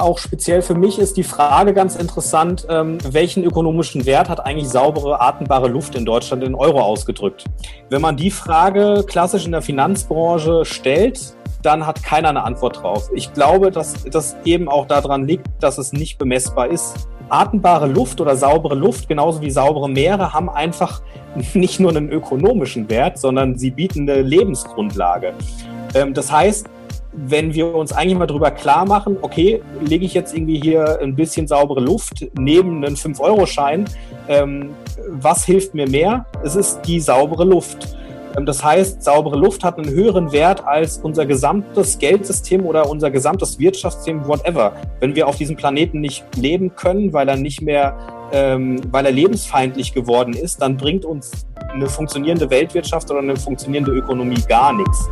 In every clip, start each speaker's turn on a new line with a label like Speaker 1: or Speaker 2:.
Speaker 1: auch speziell für mich ist die Frage ganz interessant, ähm, welchen ökonomischen Wert hat eigentlich saubere, atembare Luft in Deutschland in Euro ausgedrückt? Wenn man die Frage klassisch in der Finanzbranche stellt, dann hat keiner eine Antwort drauf. Ich glaube, dass das eben auch daran liegt, dass es nicht bemessbar ist. Atembare Luft oder saubere Luft, genauso wie saubere Meere, haben einfach nicht nur einen ökonomischen Wert, sondern sie bieten eine Lebensgrundlage. Ähm, das heißt, wenn wir uns eigentlich mal darüber klar machen, okay, lege ich jetzt irgendwie hier ein bisschen saubere Luft neben einen 5-Euro-Schein, ähm, was hilft mir mehr? Es ist die saubere Luft. Ähm, das heißt, saubere Luft hat einen höheren Wert als unser gesamtes Geldsystem oder unser gesamtes Wirtschaftssystem, whatever. Wenn wir auf diesem Planeten nicht leben können, weil er nicht mehr, ähm, weil er lebensfeindlich geworden ist, dann bringt uns eine funktionierende Weltwirtschaft oder eine funktionierende Ökonomie gar nichts.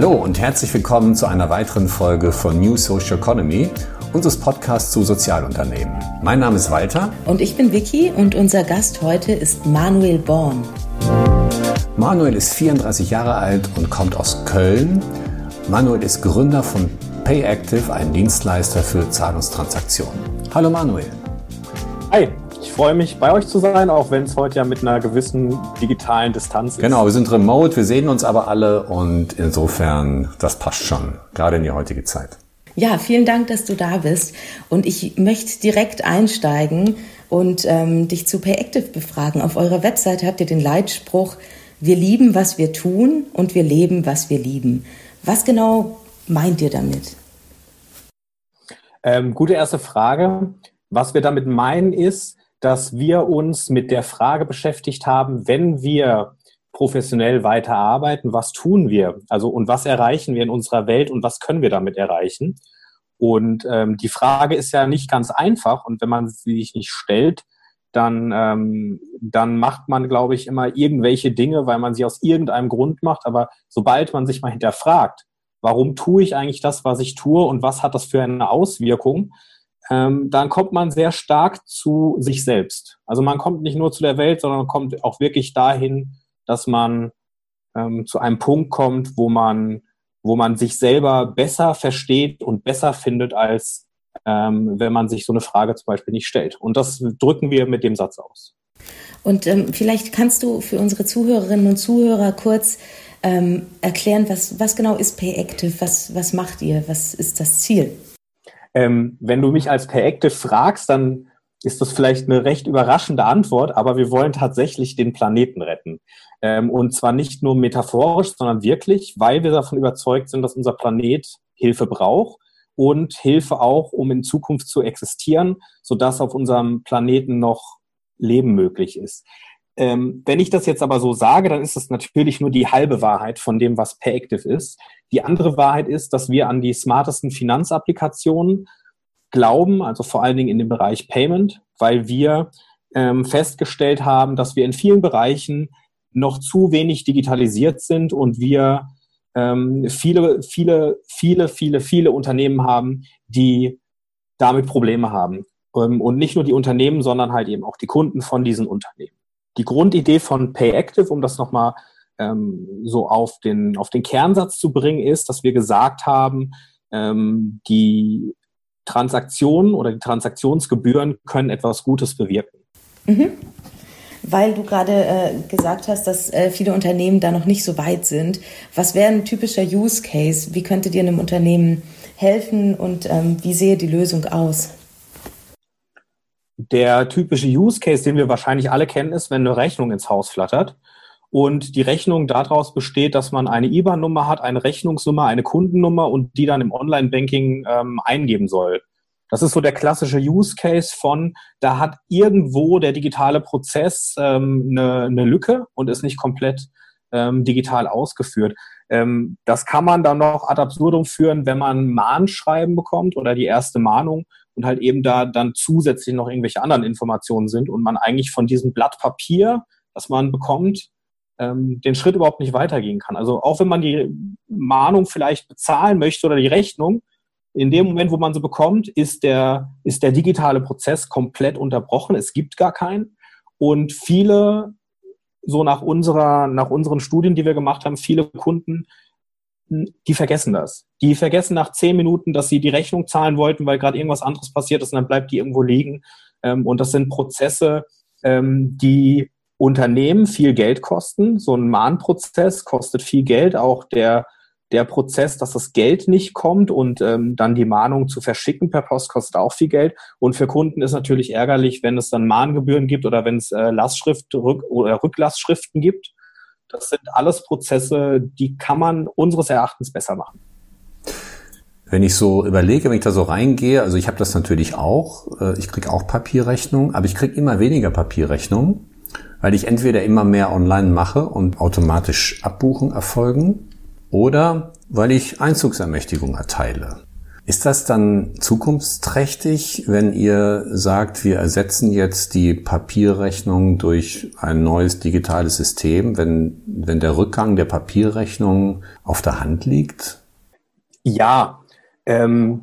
Speaker 2: Hallo und herzlich willkommen zu einer weiteren Folge von New Social Economy, unseres Podcasts zu Sozialunternehmen. Mein Name ist Walter.
Speaker 3: Und ich bin Vicky und unser Gast heute ist Manuel Born.
Speaker 2: Manuel ist 34 Jahre alt und kommt aus Köln. Manuel ist Gründer von PayActive, ein Dienstleister für Zahlungstransaktionen. Hallo Manuel.
Speaker 1: Hi, ich freue mich, bei euch zu sein, auch wenn es heute ja mit einer gewissen digitalen Distanz ist.
Speaker 2: Genau, wir sind remote, wir sehen uns aber alle und insofern, das passt schon, gerade in die heutige Zeit.
Speaker 3: Ja, vielen Dank, dass du da bist. Und ich möchte direkt einsteigen und ähm, dich zu PayActive befragen. Auf eurer Webseite habt ihr den Leitspruch, wir lieben, was wir tun und wir leben, was wir lieben. Was genau meint ihr damit?
Speaker 1: Ähm, gute erste Frage. Was wir damit meinen ist, dass wir uns mit der Frage beschäftigt haben, wenn wir professionell weiterarbeiten, was tun wir? Also und was erreichen wir in unserer Welt und was können wir damit erreichen? Und ähm, die Frage ist ja nicht ganz einfach und wenn man sie sich nicht stellt, dann, ähm, dann macht man, glaube ich, immer irgendwelche Dinge, weil man sie aus irgendeinem Grund macht. Aber sobald man sich mal hinterfragt, warum tue ich eigentlich das, was ich tue und was hat das für eine Auswirkung, ähm, dann kommt man sehr stark zu sich selbst. Also man kommt nicht nur zu der Welt, sondern kommt auch wirklich dahin, dass man ähm, zu einem Punkt kommt, wo man, wo man sich selber besser versteht und besser findet, als ähm, wenn man sich so eine Frage zum Beispiel nicht stellt. Und das drücken wir mit dem Satz aus.
Speaker 3: Und ähm, vielleicht kannst du für unsere Zuhörerinnen und Zuhörer kurz ähm, erklären, was, was genau ist PayActive, was, was macht ihr, was ist das Ziel?
Speaker 1: Ähm, wenn du mich als Peractive fragst, dann ist das vielleicht eine recht überraschende Antwort, aber wir wollen tatsächlich den Planeten retten. Ähm, und zwar nicht nur metaphorisch, sondern wirklich, weil wir davon überzeugt sind, dass unser Planet Hilfe braucht und Hilfe auch, um in Zukunft zu existieren, sodass auf unserem Planeten noch Leben möglich ist. Ähm, wenn ich das jetzt aber so sage, dann ist das natürlich nur die halbe Wahrheit von dem, was Payactive ist. Die andere Wahrheit ist, dass wir an die smartesten Finanzapplikationen glauben, also vor allen Dingen in dem Bereich Payment, weil wir ähm, festgestellt haben, dass wir in vielen Bereichen noch zu wenig digitalisiert sind und wir ähm, viele, viele, viele, viele, viele Unternehmen haben, die damit Probleme haben. Ähm, und nicht nur die Unternehmen, sondern halt eben auch die Kunden von diesen Unternehmen die Grundidee von PayActive, um das nochmal ähm, so auf den, auf den Kernsatz zu bringen, ist, dass wir gesagt haben, ähm, die Transaktionen oder die Transaktionsgebühren können etwas Gutes bewirken.
Speaker 3: Mhm. Weil du gerade äh, gesagt hast, dass äh, viele Unternehmen da noch nicht so weit sind. Was wäre ein typischer Use Case? Wie könnte dir einem Unternehmen helfen und ähm, wie sehe die Lösung aus?
Speaker 1: Der typische Use Case, den wir wahrscheinlich alle kennen, ist, wenn eine Rechnung ins Haus flattert und die Rechnung daraus besteht, dass man eine IBAN-Nummer hat, eine Rechnungsnummer, eine Kundennummer und die dann im Online-Banking ähm, eingeben soll. Das ist so der klassische Use Case von, da hat irgendwo der digitale Prozess ähm, eine, eine Lücke und ist nicht komplett ähm, digital ausgeführt. Ähm, das kann man dann noch ad absurdum führen, wenn man Mahnschreiben bekommt oder die erste Mahnung und halt eben da dann zusätzlich noch irgendwelche anderen Informationen sind und man eigentlich von diesem Blatt Papier, das man bekommt, ähm, den Schritt überhaupt nicht weitergehen kann. Also auch wenn man die Mahnung vielleicht bezahlen möchte oder die Rechnung, in dem Moment, wo man sie bekommt, ist der, ist der digitale Prozess komplett unterbrochen. Es gibt gar keinen. Und viele so nach unserer, nach unseren Studien, die wir gemacht haben, viele Kunden, die vergessen das. Die vergessen nach zehn Minuten, dass sie die Rechnung zahlen wollten, weil gerade irgendwas anderes passiert ist und dann bleibt die irgendwo liegen. Ähm, und das sind Prozesse, ähm, die Unternehmen viel Geld kosten. So ein Mahnprozess kostet viel Geld. Auch der, der Prozess, dass das Geld nicht kommt und ähm, dann die Mahnung zu verschicken per Post kostet auch viel Geld. Und für Kunden ist natürlich ärgerlich, wenn es dann Mahngebühren gibt oder wenn es äh, Lastschrift Rück oder Rücklastschriften gibt. Das sind alles Prozesse, die kann man unseres Erachtens besser machen.
Speaker 2: Wenn ich so überlege, wenn ich da so reingehe, also ich habe das natürlich auch, äh, ich kriege auch Papierrechnungen, aber ich kriege immer weniger Papierrechnungen, weil ich entweder immer mehr online mache und automatisch Abbuchen erfolgen oder weil ich Einzugsermächtigung erteile. Ist das dann zukunftsträchtig, wenn ihr sagt, wir ersetzen jetzt die Papierrechnung durch ein neues digitales System, wenn, wenn der Rückgang der Papierrechnung auf der Hand liegt?
Speaker 1: Ja, ähm,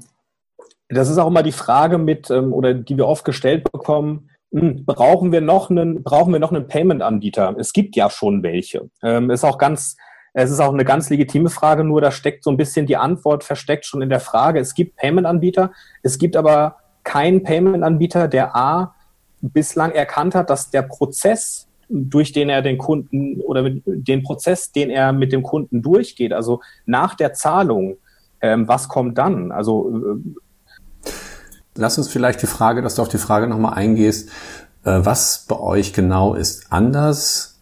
Speaker 1: das ist auch immer die Frage mit, ähm, oder die wir oft gestellt bekommen, brauchen wir noch einen, brauchen wir noch einen Payment-Anbieter? Es gibt ja schon welche. Ähm, ist auch ganz, es ist auch eine ganz legitime Frage, nur da steckt so ein bisschen die Antwort versteckt schon in der Frage. Es gibt Payment-Anbieter, es gibt aber keinen Payment-Anbieter, der A bislang erkannt hat, dass der Prozess, durch den er den Kunden oder den Prozess, den er mit dem Kunden durchgeht, also nach der Zahlung, ähm, was kommt dann? Also
Speaker 2: äh, Lass uns vielleicht die Frage, dass du auf die Frage nochmal eingehst, äh, was bei euch genau ist anders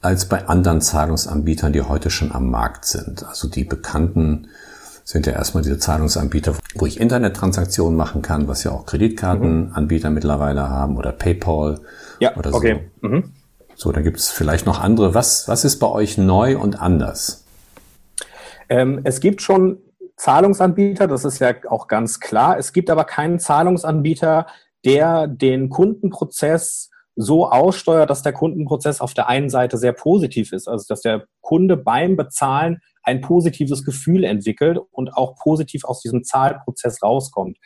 Speaker 2: als bei anderen Zahlungsanbietern, die heute schon am Markt sind. Also die bekannten sind ja erstmal diese Zahlungsanbieter, wo ich Internettransaktionen machen kann, was ja auch Kreditkartenanbieter mhm. mittlerweile haben oder PayPal
Speaker 1: ja,
Speaker 2: oder
Speaker 1: okay.
Speaker 2: so. Mhm. So, da gibt es vielleicht noch andere. Was, was ist bei euch neu und anders?
Speaker 1: Ähm, es gibt schon Zahlungsanbieter, das ist ja auch ganz klar. Es gibt aber keinen Zahlungsanbieter, der den Kundenprozess so aussteuert, dass der Kundenprozess auf der einen Seite sehr positiv ist, also dass der Kunde beim Bezahlen ein positives Gefühl entwickelt und auch positiv aus diesem Zahlprozess rauskommt.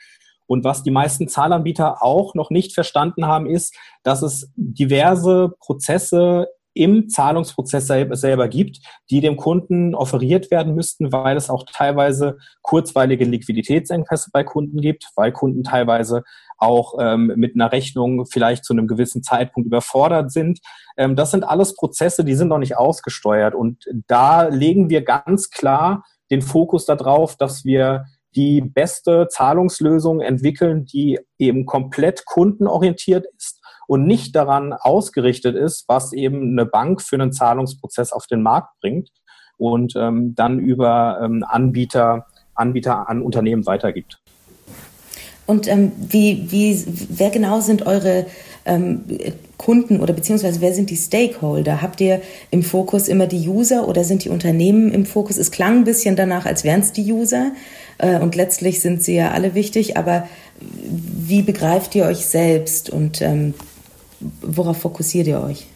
Speaker 1: Und was die meisten Zahlanbieter auch noch nicht verstanden haben, ist, dass es diverse Prozesse im Zahlungsprozess selber gibt, die dem Kunden offeriert werden müssten, weil es auch teilweise kurzweilige Liquiditätsengpässe bei Kunden gibt, weil Kunden teilweise auch ähm, mit einer Rechnung vielleicht zu einem gewissen Zeitpunkt überfordert sind. Ähm, das sind alles Prozesse, die sind noch nicht ausgesteuert. Und da legen wir ganz klar den Fokus darauf, dass wir die beste Zahlungslösung entwickeln, die eben komplett kundenorientiert ist und nicht daran ausgerichtet ist, was eben eine Bank für einen Zahlungsprozess auf den Markt bringt und ähm, dann über ähm, Anbieter, Anbieter an Unternehmen weitergibt.
Speaker 3: Und ähm, wie, wie, wer genau sind eure ähm, Kunden oder beziehungsweise wer sind die Stakeholder? Habt ihr im Fokus immer die User oder sind die Unternehmen im Fokus? Es klang ein bisschen danach, als wären es die User äh, und letztlich sind sie ja alle wichtig, aber wie begreift ihr euch selbst und ähm, worauf fokussiert ihr euch?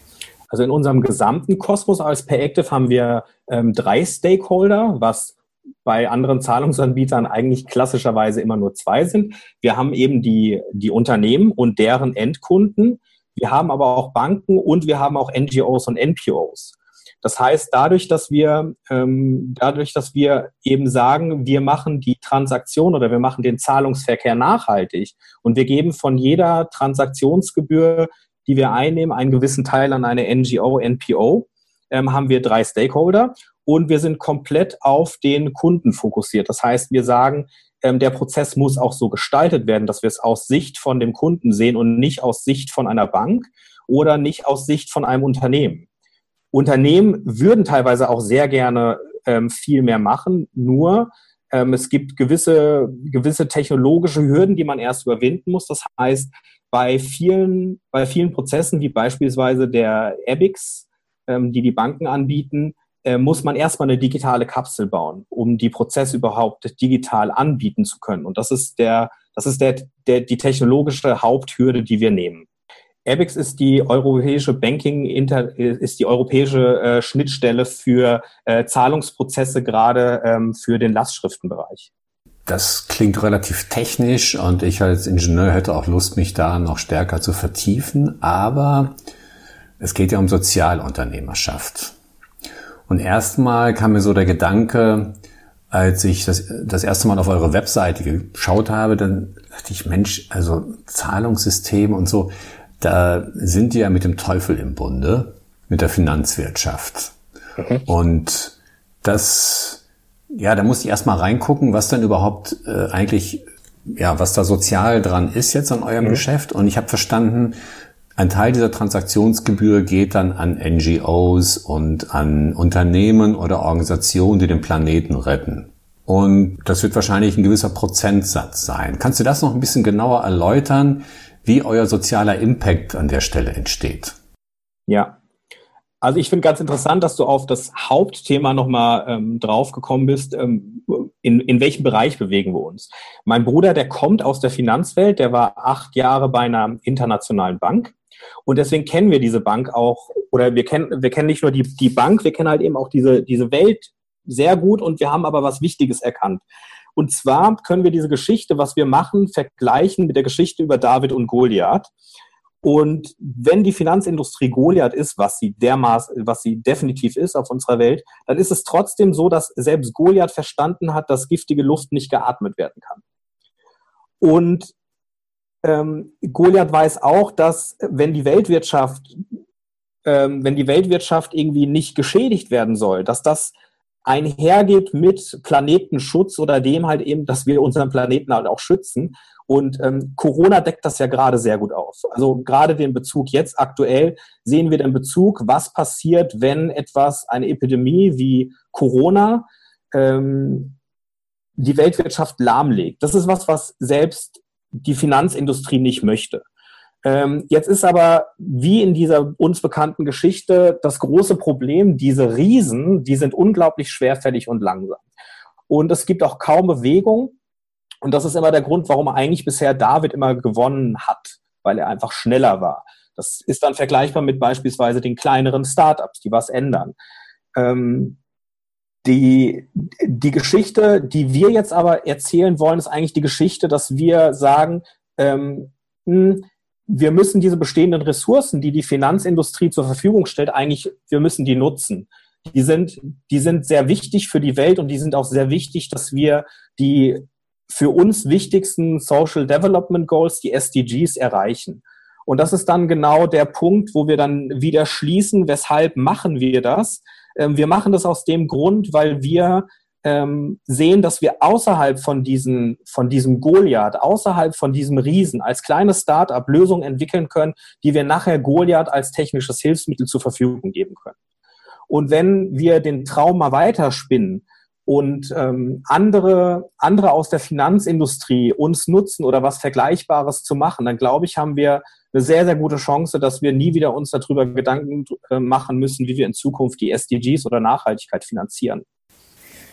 Speaker 1: Also in unserem gesamten Kosmos als Payactive haben wir ähm, drei Stakeholder, was bei anderen Zahlungsanbietern eigentlich klassischerweise immer nur zwei sind. Wir haben eben die, die Unternehmen und deren Endkunden. Wir haben aber auch Banken und wir haben auch NGOs und NPOs. Das heißt, dadurch, dass wir, ähm, dadurch, dass wir eben sagen, wir machen die Transaktion oder wir machen den Zahlungsverkehr nachhaltig und wir geben von jeder Transaktionsgebühr die wir einnehmen, einen gewissen Teil an eine NGO, NPO, ähm, haben wir drei Stakeholder und wir sind komplett auf den Kunden fokussiert. Das heißt, wir sagen, ähm, der Prozess muss auch so gestaltet werden, dass wir es aus Sicht von dem Kunden sehen und nicht aus Sicht von einer Bank oder nicht aus Sicht von einem Unternehmen. Unternehmen würden teilweise auch sehr gerne ähm, viel mehr machen, nur ähm, es gibt gewisse, gewisse technologische Hürden, die man erst überwinden muss. Das heißt, bei vielen, bei vielen Prozessen, wie beispielsweise der EBIX, ähm, die die Banken anbieten, äh, muss man erstmal eine digitale Kapsel bauen, um die Prozesse überhaupt digital anbieten zu können. Und das ist der, das ist der, der, die technologische Haupthürde, die wir nehmen. EBIX ist die europäische Banking, ist die europäische äh, Schnittstelle für äh, Zahlungsprozesse, gerade ähm, für den Lastschriftenbereich.
Speaker 2: Das klingt relativ technisch und ich als Ingenieur hätte auch Lust, mich da noch stärker zu vertiefen. Aber Es geht ja um Sozialunternehmerschaft. Und erstmal kam mir so der Gedanke, als ich das, das erste Mal auf eure Webseite geschaut habe, dann dachte ich, Mensch, also Zahlungssysteme und so, da sind die ja mit dem Teufel im Bunde, mit der Finanzwirtschaft. Okay. Und das, ja, da musste ich erstmal reingucken, was dann überhaupt äh, eigentlich, ja, was da sozial dran ist jetzt an eurem mhm. Geschäft. Und ich habe verstanden, ein Teil dieser Transaktionsgebühr geht dann an NGOs und an Unternehmen oder Organisationen, die den Planeten retten. Und das wird wahrscheinlich ein gewisser Prozentsatz sein. Kannst du das noch ein bisschen genauer erläutern, wie euer sozialer Impact an der Stelle entsteht?
Speaker 1: Ja, also ich finde ganz interessant, dass du auf das Hauptthema nochmal ähm, draufgekommen bist. Ähm, in, in welchem Bereich bewegen wir uns? Mein Bruder, der kommt aus der Finanzwelt, der war acht Jahre bei einer internationalen Bank. Und deswegen kennen wir diese Bank auch, oder wir kennen, wir kennen nicht nur die, die Bank, wir kennen halt eben auch diese, diese Welt sehr gut und wir haben aber was Wichtiges erkannt. Und zwar können wir diese Geschichte, was wir machen, vergleichen mit der Geschichte über David und Goliath. Und wenn die Finanzindustrie Goliath ist, was sie dermaßen, was sie definitiv ist auf unserer Welt, dann ist es trotzdem so, dass selbst Goliath verstanden hat, dass giftige Luft nicht geatmet werden kann. Und ähm, Goliath weiß auch, dass wenn die Weltwirtschaft, ähm, wenn die Weltwirtschaft irgendwie nicht geschädigt werden soll, dass das einhergeht mit Planetenschutz oder dem halt eben, dass wir unseren Planeten halt auch schützen. Und ähm, Corona deckt das ja gerade sehr gut auf. Also gerade den Bezug jetzt aktuell sehen wir den Bezug, was passiert, wenn etwas, eine Epidemie wie Corona ähm, die Weltwirtschaft lahmlegt. Das ist was, was selbst die Finanzindustrie nicht möchte. Ähm, jetzt ist aber, wie in dieser uns bekannten Geschichte, das große Problem, diese Riesen, die sind unglaublich schwerfällig und langsam. Und es gibt auch kaum Bewegung. Und das ist immer der Grund, warum eigentlich bisher David immer gewonnen hat, weil er einfach schneller war. Das ist dann vergleichbar mit beispielsweise den kleineren Startups, die was ändern. Ähm, die, die Geschichte, die wir jetzt aber erzählen wollen, ist eigentlich die Geschichte, dass wir sagen, ähm, hm, wir müssen diese bestehenden Ressourcen, die die Finanzindustrie zur Verfügung stellt, eigentlich, wir müssen die nutzen. Die sind, die sind sehr wichtig für die Welt und die sind auch sehr wichtig, dass wir die für uns wichtigsten Social Development Goals, die SDGs, erreichen. Und das ist dann genau der Punkt, wo wir dann wieder schließen, weshalb machen wir das? Ähm, wir machen das aus dem Grund, weil wir ähm, sehen, dass wir außerhalb von, diesen, von diesem Goliath, außerhalb von diesem Riesen als kleines Start-up Lösungen entwickeln können, die wir nachher Goliath als technisches Hilfsmittel zur Verfügung geben können. Und wenn wir den Traum mal weiterspinnen und ähm, andere, andere aus der Finanzindustrie uns nutzen oder was Vergleichbares zu machen, dann glaube ich, haben wir eine sehr, sehr gute Chance, dass wir nie wieder uns darüber Gedanken äh, machen müssen, wie wir in Zukunft die SDGs oder Nachhaltigkeit finanzieren.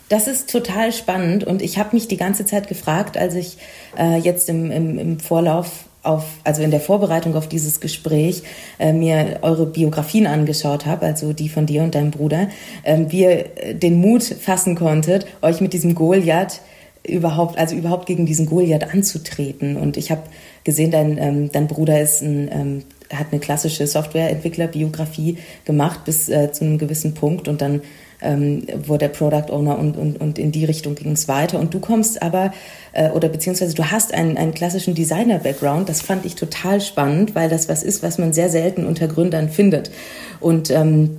Speaker 3: Das ist total spannend und ich habe mich die ganze Zeit gefragt, als ich äh, jetzt im, im, im Vorlauf auf, also in der Vorbereitung auf dieses Gespräch äh, mir eure Biografien angeschaut habe, also die von dir und deinem Bruder, äh, wie ihr äh, den Mut fassen konntet, euch mit diesem Goliath überhaupt, also überhaupt gegen diesen Goliath anzutreten. Und ich habe gesehen, dein, ähm, dein Bruder ist ein, ähm, hat eine klassische Softwareentwickler-Biografie gemacht bis äh, zu einem gewissen Punkt und dann ähm, wurde er Product Owner und, und, und in die Richtung ging es weiter. Und du kommst aber, äh, oder beziehungsweise du hast einen, einen klassischen Designer-Background. Das fand ich total spannend, weil das was ist, was man sehr selten unter Gründern findet. Und ähm,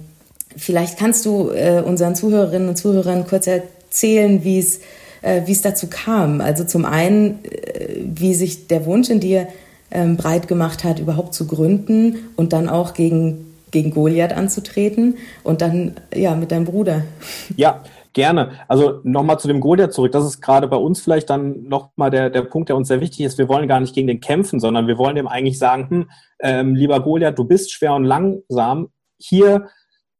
Speaker 3: vielleicht kannst du äh, unseren Zuhörerinnen und Zuhörern kurz erzählen, wie es äh, wie es dazu kam. Also zum einen, äh, wie sich der Wunsch in dir ähm, breit gemacht hat, überhaupt zu gründen und dann auch gegen, gegen Goliath anzutreten und dann ja mit deinem Bruder.
Speaker 1: Ja, Gerne. Also nochmal zu dem Goliath zurück. Das ist gerade bei uns vielleicht dann nochmal der, der Punkt, der uns sehr wichtig ist. Wir wollen gar nicht gegen den kämpfen, sondern wir wollen dem eigentlich sagen, hm, ähm, lieber Goliath, du bist schwer und langsam. Hier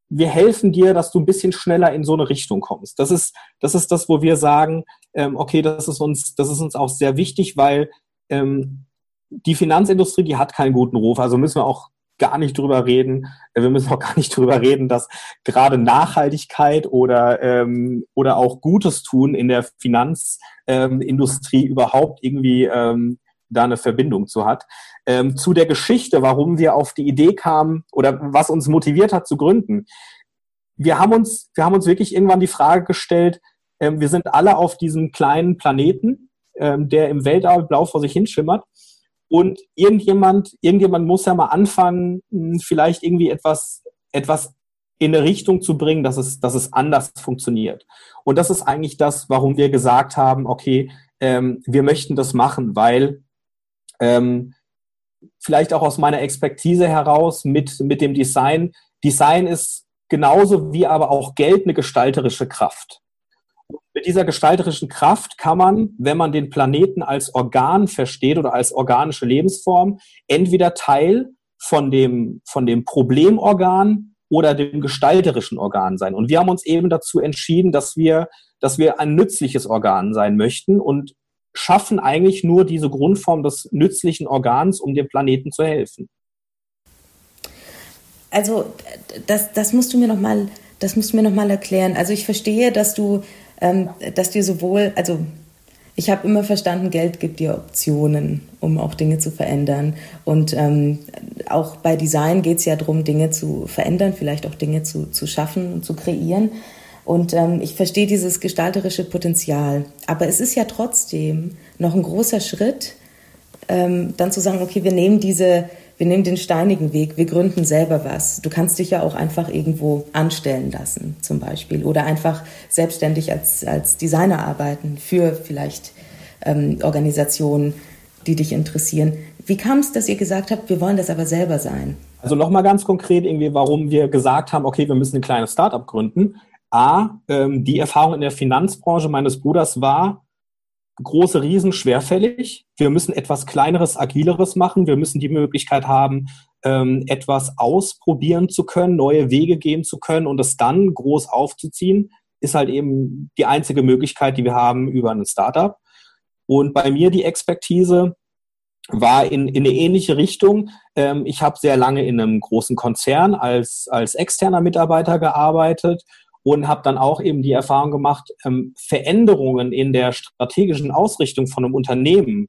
Speaker 1: wir helfen dir, dass du ein bisschen schneller in so eine Richtung kommst. Das ist, das ist das, wo wir sagen, ähm, okay, das ist uns, das ist uns auch sehr wichtig, weil ähm, die Finanzindustrie, die hat keinen guten Ruf. Also müssen wir auch gar nicht drüber reden. Äh, wir müssen auch gar nicht drüber reden, dass gerade Nachhaltigkeit oder, ähm, oder auch Gutes tun in der Finanzindustrie ähm, überhaupt irgendwie ähm, da eine Verbindung zu hat. Ähm, zu der Geschichte, warum wir auf die Idee kamen oder was uns motiviert hat zu gründen. Wir haben uns, wir haben uns wirklich irgendwann die Frage gestellt, ähm, wir sind alle auf diesem kleinen Planeten, ähm, der im Weltall blau vor sich hinschimmert. Und irgendjemand, irgendjemand muss ja mal anfangen, hm, vielleicht irgendwie etwas, etwas in eine Richtung zu bringen, dass es, dass es anders funktioniert. Und das ist eigentlich das, warum wir gesagt haben, okay, ähm, wir möchten das machen, weil ähm, vielleicht auch aus meiner Expertise heraus mit, mit dem Design, Design ist genauso wie aber auch Geld eine gestalterische Kraft. Mit dieser gestalterischen Kraft kann man, wenn man den Planeten als Organ versteht oder als organische Lebensform, entweder Teil von dem, von dem Problemorgan oder dem gestalterischen Organ sein. Und wir haben uns eben dazu entschieden, dass wir, dass wir ein nützliches Organ sein möchten und schaffen eigentlich nur diese Grundform des nützlichen Organs, um dem Planeten zu helfen.
Speaker 3: Also das, das musst du mir noch mal, das musst du mir noch erklären. Also ich verstehe, dass du, ähm, dass dir sowohl, also ich habe immer verstanden, Geld gibt dir Optionen, um auch Dinge zu verändern. Und ähm, auch bei Design geht es ja darum, Dinge zu verändern, vielleicht auch Dinge zu, zu schaffen und zu kreieren. Und ähm, ich verstehe dieses gestalterische Potenzial. Aber es ist ja trotzdem noch ein großer Schritt, ähm, dann zu sagen, okay, wir nehmen diese wir nehmen den steinigen Weg, wir gründen selber was. Du kannst dich ja auch einfach irgendwo anstellen lassen, zum Beispiel, oder einfach selbstständig als, als Designer arbeiten für vielleicht ähm, Organisationen, die dich interessieren. Wie kam es, dass ihr gesagt habt, wir wollen das aber selber sein?
Speaker 1: Also nochmal ganz konkret irgendwie, warum wir gesagt haben, okay, wir müssen ein kleines Startup gründen. A, ähm, die Erfahrung in der Finanzbranche meines Bruders war, große Riesen schwerfällig. Wir müssen etwas kleineres, agileres machen. Wir müssen die Möglichkeit haben, ähm, etwas ausprobieren zu können, neue Wege gehen zu können und es dann groß aufzuziehen, ist halt eben die einzige Möglichkeit, die wir haben über ein Startup. Und bei mir die Expertise war in, in eine ähnliche Richtung. Ähm, ich habe sehr lange in einem großen Konzern als, als externer Mitarbeiter gearbeitet und habe dann auch eben die Erfahrung gemacht, ähm, Veränderungen in der strategischen Ausrichtung von einem Unternehmen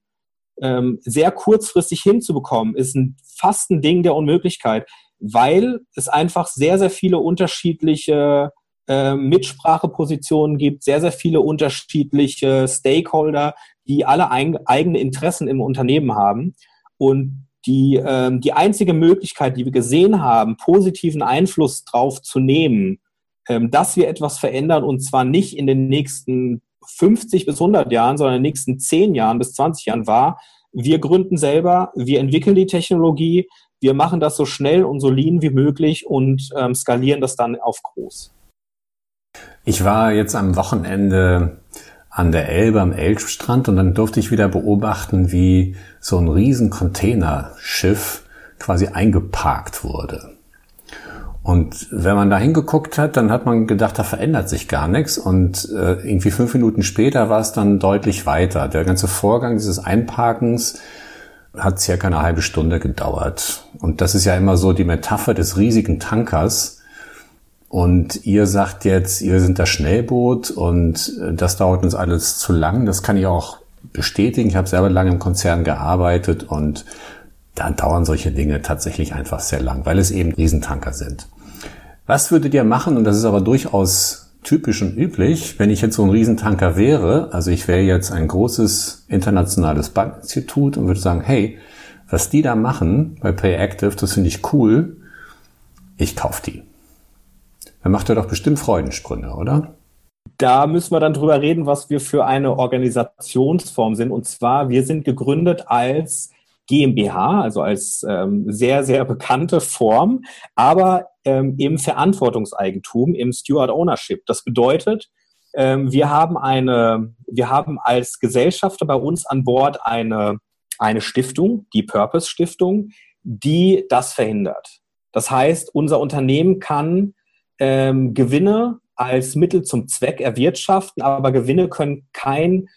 Speaker 1: ähm, sehr kurzfristig hinzubekommen, ist ein, fast ein Ding der Unmöglichkeit, weil es einfach sehr, sehr viele unterschiedliche äh, Mitsprachepositionen gibt, sehr, sehr viele unterschiedliche Stakeholder, die alle ein, eigene Interessen im Unternehmen haben. Und die, äh, die einzige Möglichkeit, die wir gesehen haben, positiven Einfluss drauf zu nehmen, dass wir etwas verändern und zwar nicht in den nächsten 50 bis 100 Jahren, sondern in den nächsten 10 Jahren bis 20 Jahren war, wir gründen selber, wir entwickeln die Technologie, wir machen das so schnell und so lean wie möglich und ähm, skalieren das dann auf groß.
Speaker 2: Ich war jetzt am Wochenende an der Elbe am Elbstrand und dann durfte ich wieder beobachten, wie so ein riesen Containerschiff quasi eingeparkt wurde. Und wenn man da hingeguckt hat, dann hat man gedacht, da verändert sich gar nichts. Und äh, irgendwie fünf Minuten später war es dann deutlich weiter. Der ganze Vorgang dieses Einparkens hat circa eine halbe Stunde gedauert. Und das ist ja immer so die Metapher des riesigen Tankers. Und ihr sagt jetzt, ihr sind das Schnellboot und äh, das dauert uns alles zu lang. Das kann ich auch bestätigen. Ich habe selber lange im Konzern gearbeitet und dann dauern solche Dinge tatsächlich einfach sehr lang, weil es eben Riesentanker sind. Was würdet ihr machen, und das ist aber durchaus typisch und üblich, wenn ich jetzt so ein Riesentanker wäre, also ich wäre jetzt ein großes internationales Bankinstitut und würde sagen, hey, was die da machen bei PayActive, das finde ich cool, ich kaufe die. Dann macht er doch bestimmt Freudensprünge, oder?
Speaker 1: Da müssen wir dann drüber reden, was wir für eine Organisationsform sind. Und zwar, wir sind gegründet als GmbH, also als ähm, sehr, sehr bekannte Form, aber ähm, im Verantwortungseigentum, im Steward Ownership. Das bedeutet, ähm, wir haben eine, wir haben als Gesellschafter bei uns an Bord eine, eine Stiftung, die Purpose Stiftung, die das verhindert. Das heißt, unser Unternehmen kann ähm, Gewinne als Mittel zum Zweck erwirtschaften, aber Gewinne können kein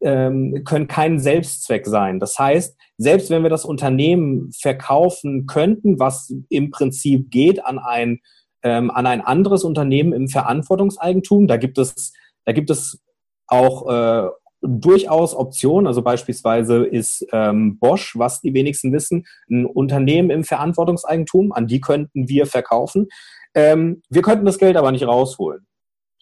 Speaker 1: ähm, können kein Selbstzweck sein. Das heißt, selbst wenn wir das Unternehmen verkaufen könnten, was im Prinzip geht an ein, ähm, an ein anderes Unternehmen im Verantwortungseigentum, da gibt es, da gibt es auch äh, durchaus Optionen. Also beispielsweise ist ähm, Bosch, was die wenigsten wissen, ein Unternehmen im Verantwortungseigentum, an die könnten wir verkaufen. Ähm, wir könnten das Geld aber nicht rausholen.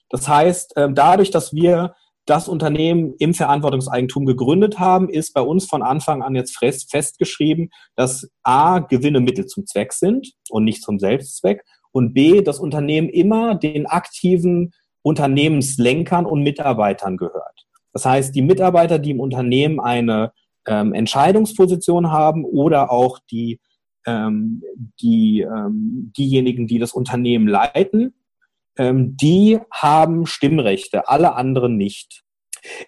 Speaker 1: Das heißt, ähm, dadurch, dass wir das Unternehmen im Verantwortungseigentum gegründet haben, ist bei uns von Anfang an jetzt fest, festgeschrieben, dass A, Gewinne Mittel zum Zweck sind und nicht zum Selbstzweck und B, das Unternehmen immer den aktiven Unternehmenslenkern und Mitarbeitern gehört. Das heißt, die Mitarbeiter, die im Unternehmen eine ähm, Entscheidungsposition haben oder auch die, ähm, die, ähm, diejenigen, die das Unternehmen leiten, ähm, die haben Stimmrechte, alle anderen nicht.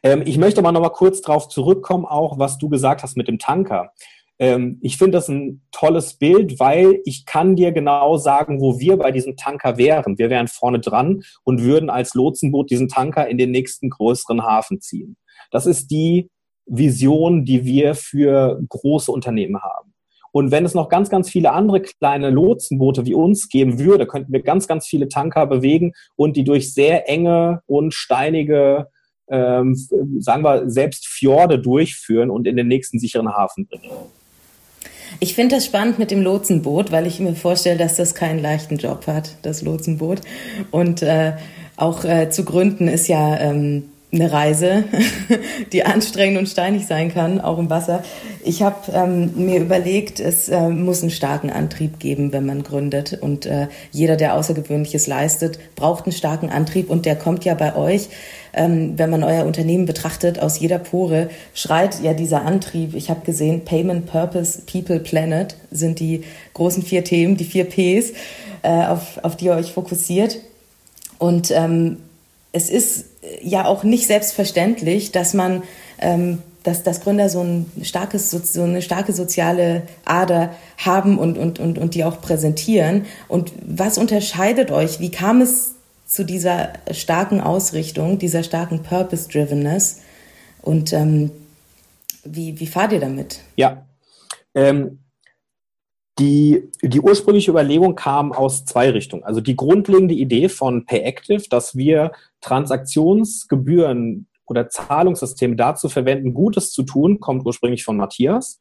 Speaker 1: Ähm, ich möchte aber noch mal kurz darauf zurückkommen, auch was du gesagt hast mit dem Tanker. Ähm, ich finde das ein tolles Bild, weil ich kann dir genau sagen, wo wir bei diesem Tanker wären. Wir wären vorne dran und würden als Lotsenboot diesen Tanker in den nächsten größeren Hafen ziehen. Das ist die Vision, die wir für große Unternehmen haben. Und wenn es noch ganz, ganz viele andere kleine Lotsenboote wie uns geben würde, könnten wir ganz, ganz viele Tanker bewegen und die durch sehr enge und steinige, ähm, sagen wir, selbst Fjorde durchführen und in den nächsten sicheren Hafen bringen.
Speaker 3: Ich finde das spannend mit dem Lotsenboot, weil ich mir vorstelle, dass das keinen leichten Job hat, das Lotsenboot. Und äh, auch äh, zu gründen ist ja ähm, eine Reise, die anstrengend und steinig sein kann, auch im Wasser. Ich habe ähm, mir überlegt, es äh, muss einen starken Antrieb geben, wenn man gründet. Und äh, jeder, der Außergewöhnliches leistet, braucht einen starken Antrieb. Und der kommt ja bei euch, ähm, wenn man euer Unternehmen betrachtet, aus jeder Pore schreit ja dieser Antrieb. Ich habe gesehen, Payment, Purpose, People, Planet sind die großen vier Themen, die vier Ps, äh, auf, auf die ihr euch fokussiert. Und ähm, es ist ja auch nicht selbstverständlich, dass man, ähm, dass, dass Gründer so, ein starkes, so eine starke soziale Ader haben und, und, und, und die auch präsentieren. Und was unterscheidet euch? Wie kam es zu dieser starken Ausrichtung, dieser starken Purpose-Drivenness? Und ähm, wie, wie fahrt ihr damit?
Speaker 1: Ja, ähm, die, die ursprüngliche Überlegung kam aus zwei Richtungen. Also die grundlegende Idee von PayActive, dass wir Transaktionsgebühren oder Zahlungssysteme dazu verwenden, Gutes zu tun, kommt ursprünglich von Matthias,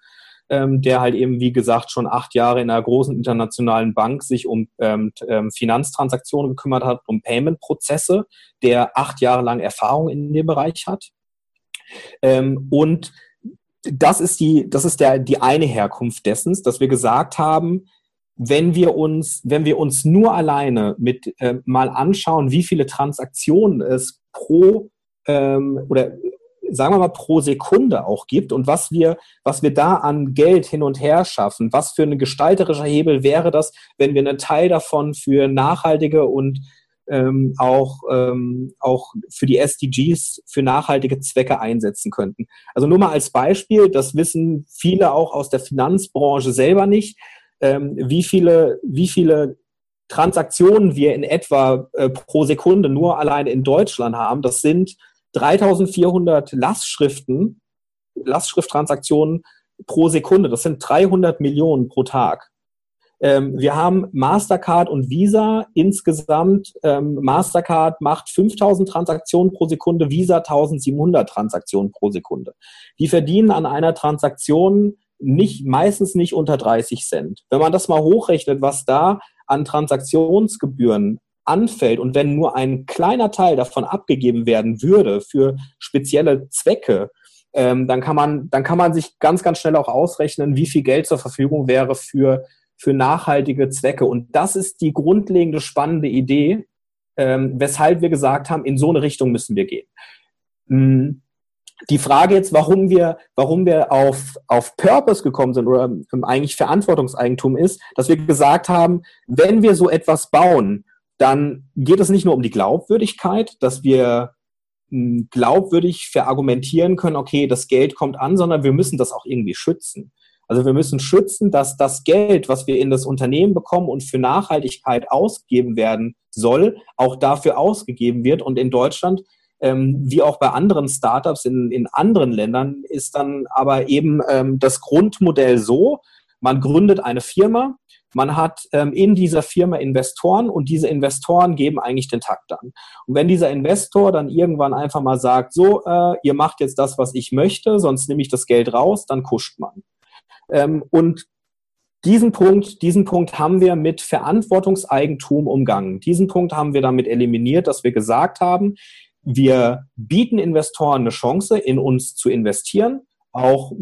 Speaker 1: ähm, der halt eben, wie gesagt, schon acht Jahre in einer großen internationalen Bank sich um ähm, ähm, Finanztransaktionen gekümmert hat, um Payment-Prozesse, der acht Jahre lang Erfahrung in dem Bereich hat. Ähm, und das ist die, das ist der, die eine Herkunft dessen, dass wir gesagt haben, wenn wir uns, wenn wir uns nur alleine mit äh, mal anschauen, wie viele Transaktionen es pro ähm, oder sagen wir mal pro Sekunde auch gibt und was wir, was wir da an Geld hin und her schaffen, was für ein gestalterischer Hebel wäre das, wenn wir einen Teil davon für nachhaltige und ähm, auch, ähm, auch für die SDGs für nachhaltige Zwecke einsetzen könnten. Also nur mal als Beispiel, das wissen viele auch aus der Finanzbranche selber nicht wie viele, wie viele Transaktionen wir in etwa äh, pro Sekunde nur alleine in Deutschland haben. Das sind 3400 Lastschriften, Lastschrifttransaktionen pro Sekunde. Das sind 300 Millionen pro Tag. Ähm, wir haben Mastercard und Visa insgesamt. Ähm, Mastercard macht 5000 Transaktionen pro Sekunde, Visa 1700 Transaktionen pro Sekunde. Die verdienen an einer Transaktion nicht, meistens nicht unter 30 Cent. Wenn man das mal hochrechnet, was da an Transaktionsgebühren anfällt und wenn nur ein kleiner Teil davon abgegeben werden würde für spezielle Zwecke, ähm, dann kann man, dann kann man sich ganz, ganz schnell auch ausrechnen, wie viel Geld zur Verfügung wäre für, für nachhaltige Zwecke. Und das ist die grundlegende spannende Idee, ähm, weshalb wir gesagt haben, in so eine Richtung müssen wir gehen. Hm die Frage jetzt, warum wir, warum wir auf, auf Purpose gekommen sind oder eigentlich Verantwortungseigentum ist, dass wir gesagt haben, wenn wir so etwas bauen, dann geht es nicht nur um die Glaubwürdigkeit, dass wir hm, glaubwürdig verargumentieren können, okay, das Geld kommt an, sondern wir müssen das auch irgendwie schützen. Also wir müssen schützen, dass das Geld, was wir in das Unternehmen bekommen und für Nachhaltigkeit ausgegeben werden soll, auch dafür ausgegeben wird. Und in Deutschland ähm, wie auch bei anderen Startups in, in anderen Ländern ist dann aber eben ähm, das Grundmodell so, man gründet eine Firma, man hat ähm, in dieser Firma Investoren und diese Investoren geben eigentlich den Takt an. Und wenn dieser Investor dann irgendwann einfach mal sagt, so, äh, ihr macht jetzt das, was ich möchte, sonst nehme ich das Geld raus, dann kuscht man. Ähm, und diesen Punkt, diesen Punkt haben wir mit Verantwortungseigentum umgangen. Diesen Punkt haben wir damit eliminiert, dass wir gesagt haben, wir bieten Investoren eine Chance, in uns zu investieren, auch,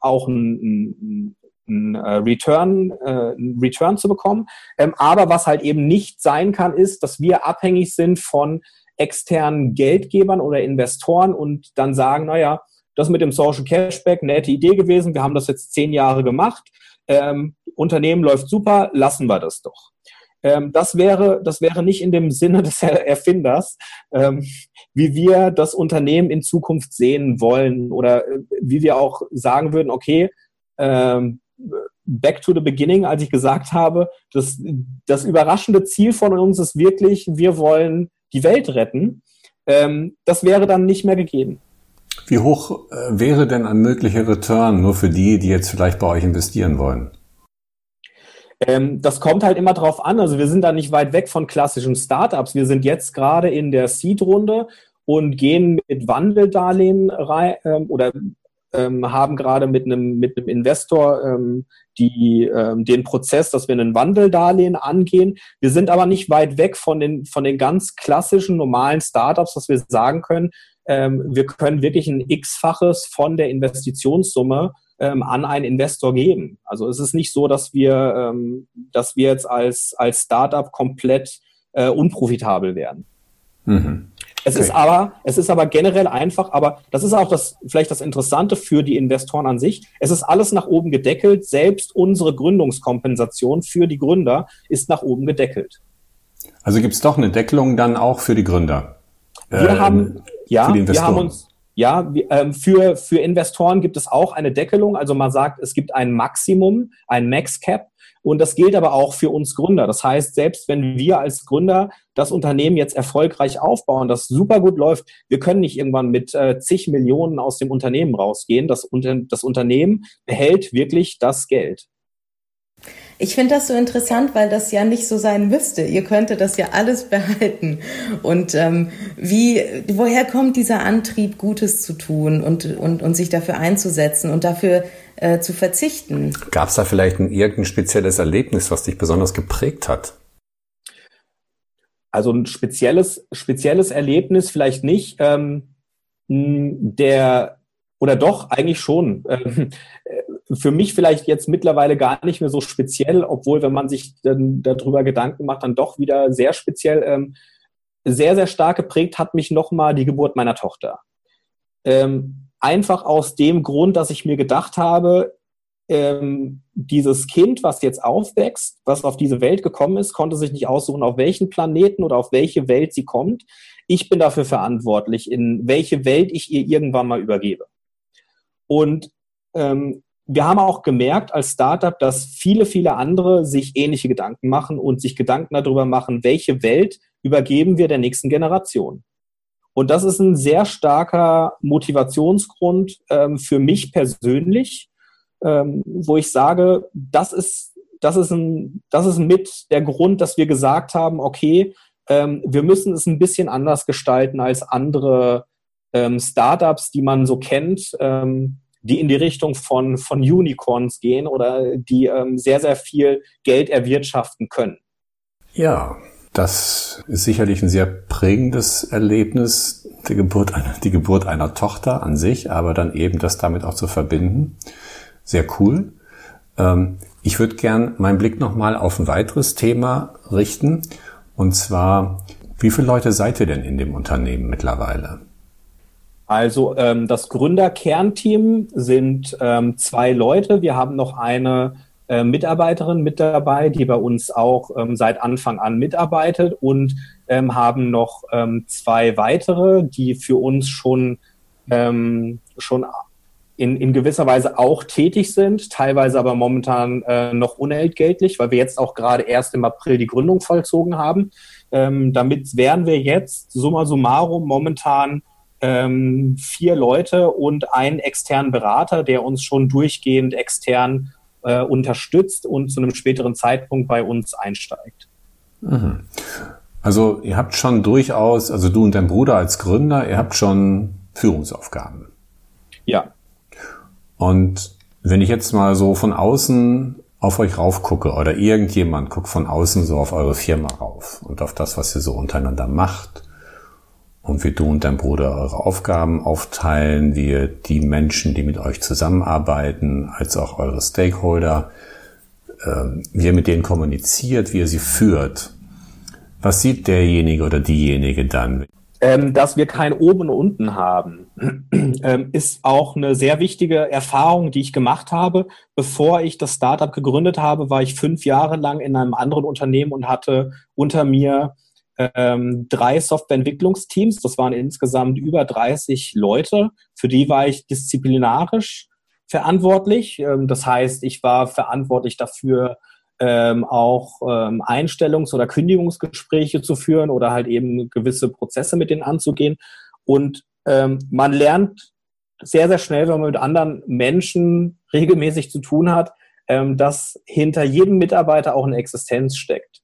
Speaker 1: auch ein, ein äh, Return, äh, ein Return zu bekommen. Ähm, aber was halt eben nicht sein kann, ist, dass wir abhängig sind von externen Geldgebern oder Investoren und dann sagen, naja, das mit dem Social Cashback, nette Idee gewesen, wir haben das jetzt zehn Jahre gemacht, ähm, Unternehmen läuft super, lassen wir das doch. Ähm, das, wäre, das wäre nicht in dem Sinne des Erfinders, ähm, wie wir das Unternehmen in Zukunft sehen wollen oder äh, wie wir auch sagen würden, okay, ähm, back to the beginning, als ich gesagt habe, das, das überraschende Ziel von uns ist wirklich, wir wollen die Welt retten. Ähm, das wäre dann nicht mehr gegeben.
Speaker 2: Wie hoch äh, wäre denn ein möglicher Return nur für die, die jetzt vielleicht bei euch investieren wollen?
Speaker 1: Ähm, das kommt halt immer drauf an. Also wir sind da nicht weit weg von klassischen Startups. Wir sind jetzt gerade in der Seed-Runde und gehen mit Wandeldarlehen rein ähm, oder ähm, haben gerade mit einem mit einem Investor ähm, die ähm, den Prozess, dass wir einen Wandeldarlehen angehen. Wir sind aber nicht weit weg von den von den ganz klassischen normalen Startups, dass wir sagen können, ähm, wir können wirklich ein x-faches von der Investitionssumme ähm, an einen Investor geben. Also es ist nicht so, dass wir, ähm, dass wir jetzt als, als Startup komplett äh, unprofitabel werden. Mhm. Es okay. ist aber, es ist aber generell einfach, aber das ist auch das, vielleicht das Interessante für die Investoren an sich. Es ist alles nach oben gedeckelt. Selbst unsere Gründungskompensation für die Gründer ist nach oben gedeckelt.
Speaker 2: Also gibt es doch eine Deckelung dann auch für die Gründer?
Speaker 1: Wir äh, haben, ja, wir haben uns, ja, ähm, für, für Investoren gibt es auch eine Deckelung. Also man sagt, es gibt ein Maximum, ein Max Cap. Und das gilt aber auch für uns Gründer. Das heißt, selbst wenn wir als Gründer das Unternehmen jetzt erfolgreich aufbauen, das super gut läuft, wir können nicht irgendwann mit äh, zig Millionen aus dem Unternehmen rausgehen. Das, das Unternehmen behält wirklich das Geld.
Speaker 3: Ich finde das so interessant, weil das ja nicht so sein müsste. Ihr könntet das ja alles behalten. Und ähm, wie, woher kommt dieser Antrieb, Gutes zu tun und, und, und sich dafür einzusetzen und dafür äh, zu verzichten?
Speaker 2: Gab es da vielleicht ein irgendein spezielles Erlebnis, was dich besonders geprägt hat?
Speaker 1: Also ein spezielles, spezielles Erlebnis vielleicht nicht. Ähm, der oder doch, eigentlich schon. Ähm, für mich vielleicht jetzt mittlerweile gar nicht mehr so speziell, obwohl, wenn man sich dann darüber Gedanken macht, dann doch wieder sehr speziell. Ähm, sehr, sehr stark geprägt hat mich nochmal die Geburt meiner Tochter. Ähm, einfach aus dem Grund, dass ich mir gedacht habe, ähm, dieses Kind, was jetzt aufwächst, was auf diese Welt gekommen ist, konnte sich nicht aussuchen, auf welchen Planeten oder auf welche Welt sie kommt. Ich bin dafür verantwortlich, in welche Welt ich ihr irgendwann mal übergebe. Und ähm, wir haben auch gemerkt als Startup, dass viele, viele andere sich ähnliche Gedanken machen und sich Gedanken darüber machen, welche Welt übergeben wir der nächsten Generation. Und das ist ein sehr starker Motivationsgrund ähm, für mich persönlich, ähm, wo ich sage, das ist, das, ist ein, das ist mit der Grund, dass wir gesagt haben, okay, ähm, wir müssen es ein bisschen anders gestalten als andere ähm, Startups, die man so kennt, ähm, die in die Richtung von, von Unicorns gehen oder die ähm, sehr, sehr viel Geld erwirtschaften können.
Speaker 2: Ja, das ist sicherlich ein sehr prägendes Erlebnis, die Geburt die Geburt einer Tochter an sich, aber dann eben das damit auch zu verbinden. Sehr cool. Ähm, ich würde gern meinen Blick nochmal auf ein weiteres Thema richten. Und zwar, wie viele Leute seid ihr denn in dem Unternehmen mittlerweile?
Speaker 1: Also ähm, das Gründerkernteam sind ähm, zwei Leute. Wir haben noch eine äh, Mitarbeiterin mit dabei, die bei uns auch ähm, seit Anfang an mitarbeitet und ähm, haben noch ähm, zwei weitere, die für uns schon, ähm, schon in, in gewisser Weise auch tätig sind, teilweise aber momentan äh, noch unentgeltlich, weil wir jetzt auch gerade erst im April die Gründung vollzogen haben. Ähm, damit wären wir jetzt summa summarum momentan ähm, vier Leute und einen externen Berater, der uns schon durchgehend extern äh, unterstützt und zu einem späteren Zeitpunkt bei uns einsteigt.
Speaker 2: Mhm. Also ihr habt schon durchaus, also du und dein Bruder als Gründer, ihr habt schon Führungsaufgaben.
Speaker 1: Ja.
Speaker 2: Und wenn ich jetzt mal so von außen auf euch raufgucke oder irgendjemand guckt von außen so auf eure Firma rauf und auf das, was ihr so untereinander macht und wie du und dein Bruder eure Aufgaben aufteilen, wie ihr die Menschen, die mit euch zusammenarbeiten, als auch eure Stakeholder, äh, wie ihr mit denen kommuniziert, wie ihr sie führt. Was sieht derjenige oder diejenige dann?
Speaker 1: Ähm, dass wir kein Oben und Unten haben, ähm, ist auch eine sehr wichtige Erfahrung, die ich gemacht habe. Bevor ich das Startup gegründet habe, war ich fünf Jahre lang in einem anderen Unternehmen und hatte unter mir ähm, drei Softwareentwicklungsteams. Das waren insgesamt über 30 Leute. Für die war ich disziplinarisch verantwortlich. Ähm, das heißt, ich war verantwortlich dafür, ähm, auch ähm, Einstellungs- oder Kündigungsgespräche zu führen oder halt eben gewisse Prozesse mit denen anzugehen. Und ähm, man lernt sehr, sehr schnell, wenn man mit anderen Menschen regelmäßig zu tun hat, ähm, dass hinter jedem Mitarbeiter auch eine Existenz steckt.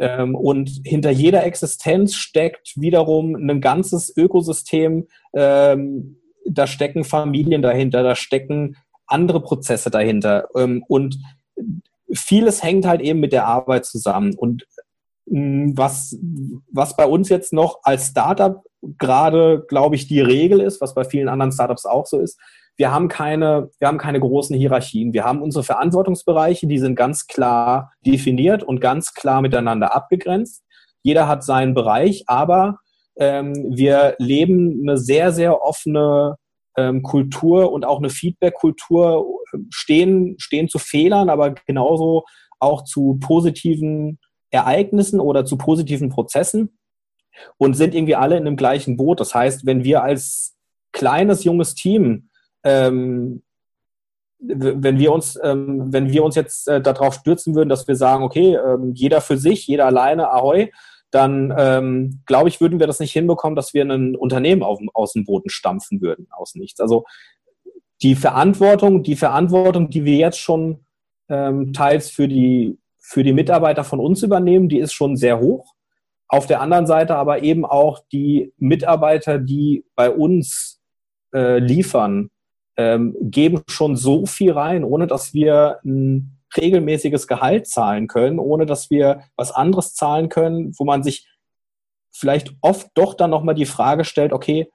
Speaker 1: Ähm, und hinter jeder Existenz steckt wiederum ein ganzes Ökosystem. Ähm, da stecken Familien dahinter, da stecken andere Prozesse dahinter. Ähm, und vieles hängt halt eben mit der Arbeit zusammen. Und mm, was, was bei uns jetzt noch als Startup gerade, glaube ich, die Regel ist, was bei vielen anderen Startups auch so ist, wir haben keine, wir haben keine großen Hierarchien. Wir haben unsere Verantwortungsbereiche, die sind ganz klar definiert und ganz klar miteinander abgegrenzt. Jeder hat seinen Bereich, aber ähm, wir leben eine sehr, sehr offene ähm, Kultur und auch eine Feedback-Kultur, stehen, stehen zu Fehlern, aber genauso auch zu positiven Ereignissen oder zu positiven Prozessen und sind irgendwie alle in dem gleichen Boot. Das heißt, wenn wir als kleines, junges Team ähm, wenn wir uns, ähm, wenn wir uns jetzt äh, darauf stürzen würden, dass wir sagen, okay, ähm, jeder für sich, jeder alleine, ahoi, dann ähm, glaube ich, würden wir das nicht hinbekommen, dass wir ein Unternehmen auf, aus dem Boden stampfen würden, aus nichts. Also die Verantwortung, die Verantwortung, die wir jetzt schon ähm, teils für die, für die Mitarbeiter von uns übernehmen, die ist schon sehr hoch. Auf der anderen Seite aber eben auch die Mitarbeiter, die bei uns äh, liefern, ähm, geben schon so viel rein, ohne dass wir ein regelmäßiges Gehalt zahlen können, ohne dass wir was anderes zahlen können, wo man sich vielleicht oft doch dann nochmal die Frage stellt, okay,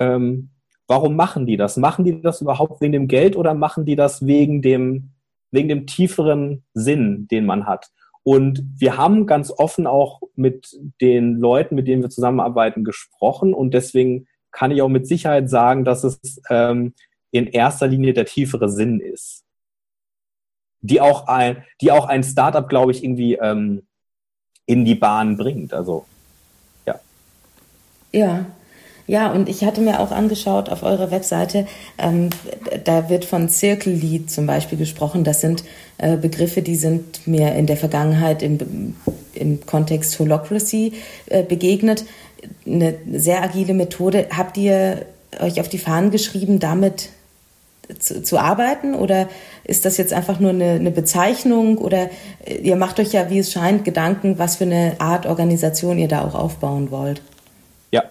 Speaker 1: ähm, warum machen die das? Machen die das überhaupt wegen dem Geld oder machen die das wegen dem, wegen dem tieferen Sinn, den man hat? Und wir haben ganz offen auch mit den Leuten, mit denen wir zusammenarbeiten, gesprochen. Und deswegen kann ich auch mit Sicherheit sagen, dass es ähm, in erster Linie der tiefere Sinn ist. Die auch ein, die auch ein Startup, glaube ich, irgendwie ähm, in die Bahn bringt. Also, ja.
Speaker 3: Ja. Ja, und ich hatte mir auch angeschaut auf eurer Webseite, ähm, da wird von Circle Lead zum Beispiel gesprochen. Das sind äh, Begriffe, die sind mir in der Vergangenheit im, im Kontext Holocracy äh, begegnet. Eine sehr agile Methode. Habt ihr euch auf die Fahnen geschrieben, damit zu, zu, arbeiten? Oder ist das jetzt einfach nur eine, eine, Bezeichnung? Oder äh, ihr macht euch ja, wie es scheint, Gedanken, was für eine Art Organisation ihr da auch aufbauen wollt?
Speaker 1: Ja,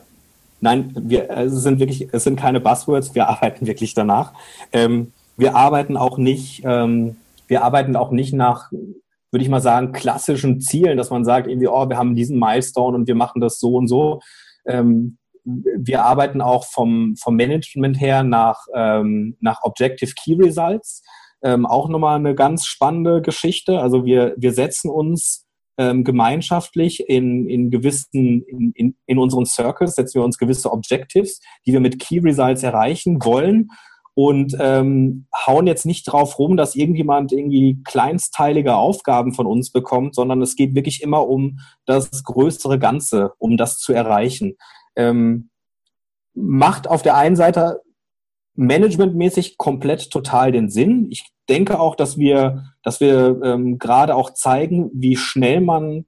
Speaker 1: nein, wir es sind wirklich, es sind keine Buzzwords, wir arbeiten wirklich danach. Ähm, wir arbeiten auch nicht, ähm, wir arbeiten auch nicht nach, würde ich mal sagen, klassischen Zielen, dass man sagt, irgendwie, oh, wir haben diesen Milestone und wir machen das so und so. Ähm, wir arbeiten auch vom, vom Management her nach, ähm, nach Objective Key Results. Ähm, auch nochmal eine ganz spannende Geschichte. Also wir, wir setzen uns ähm, gemeinschaftlich in, in gewissen, in, in, in unseren Circles, setzen wir uns gewisse Objectives, die wir mit Key Results erreichen wollen und ähm, hauen jetzt nicht drauf rum, dass irgendjemand irgendwie kleinsteilige Aufgaben von uns bekommt, sondern es geht wirklich immer um das größere Ganze, um das zu erreichen ähm, macht auf der einen Seite managementmäßig komplett total den Sinn. Ich denke auch, dass wir, dass wir ähm, gerade auch zeigen, wie schnell man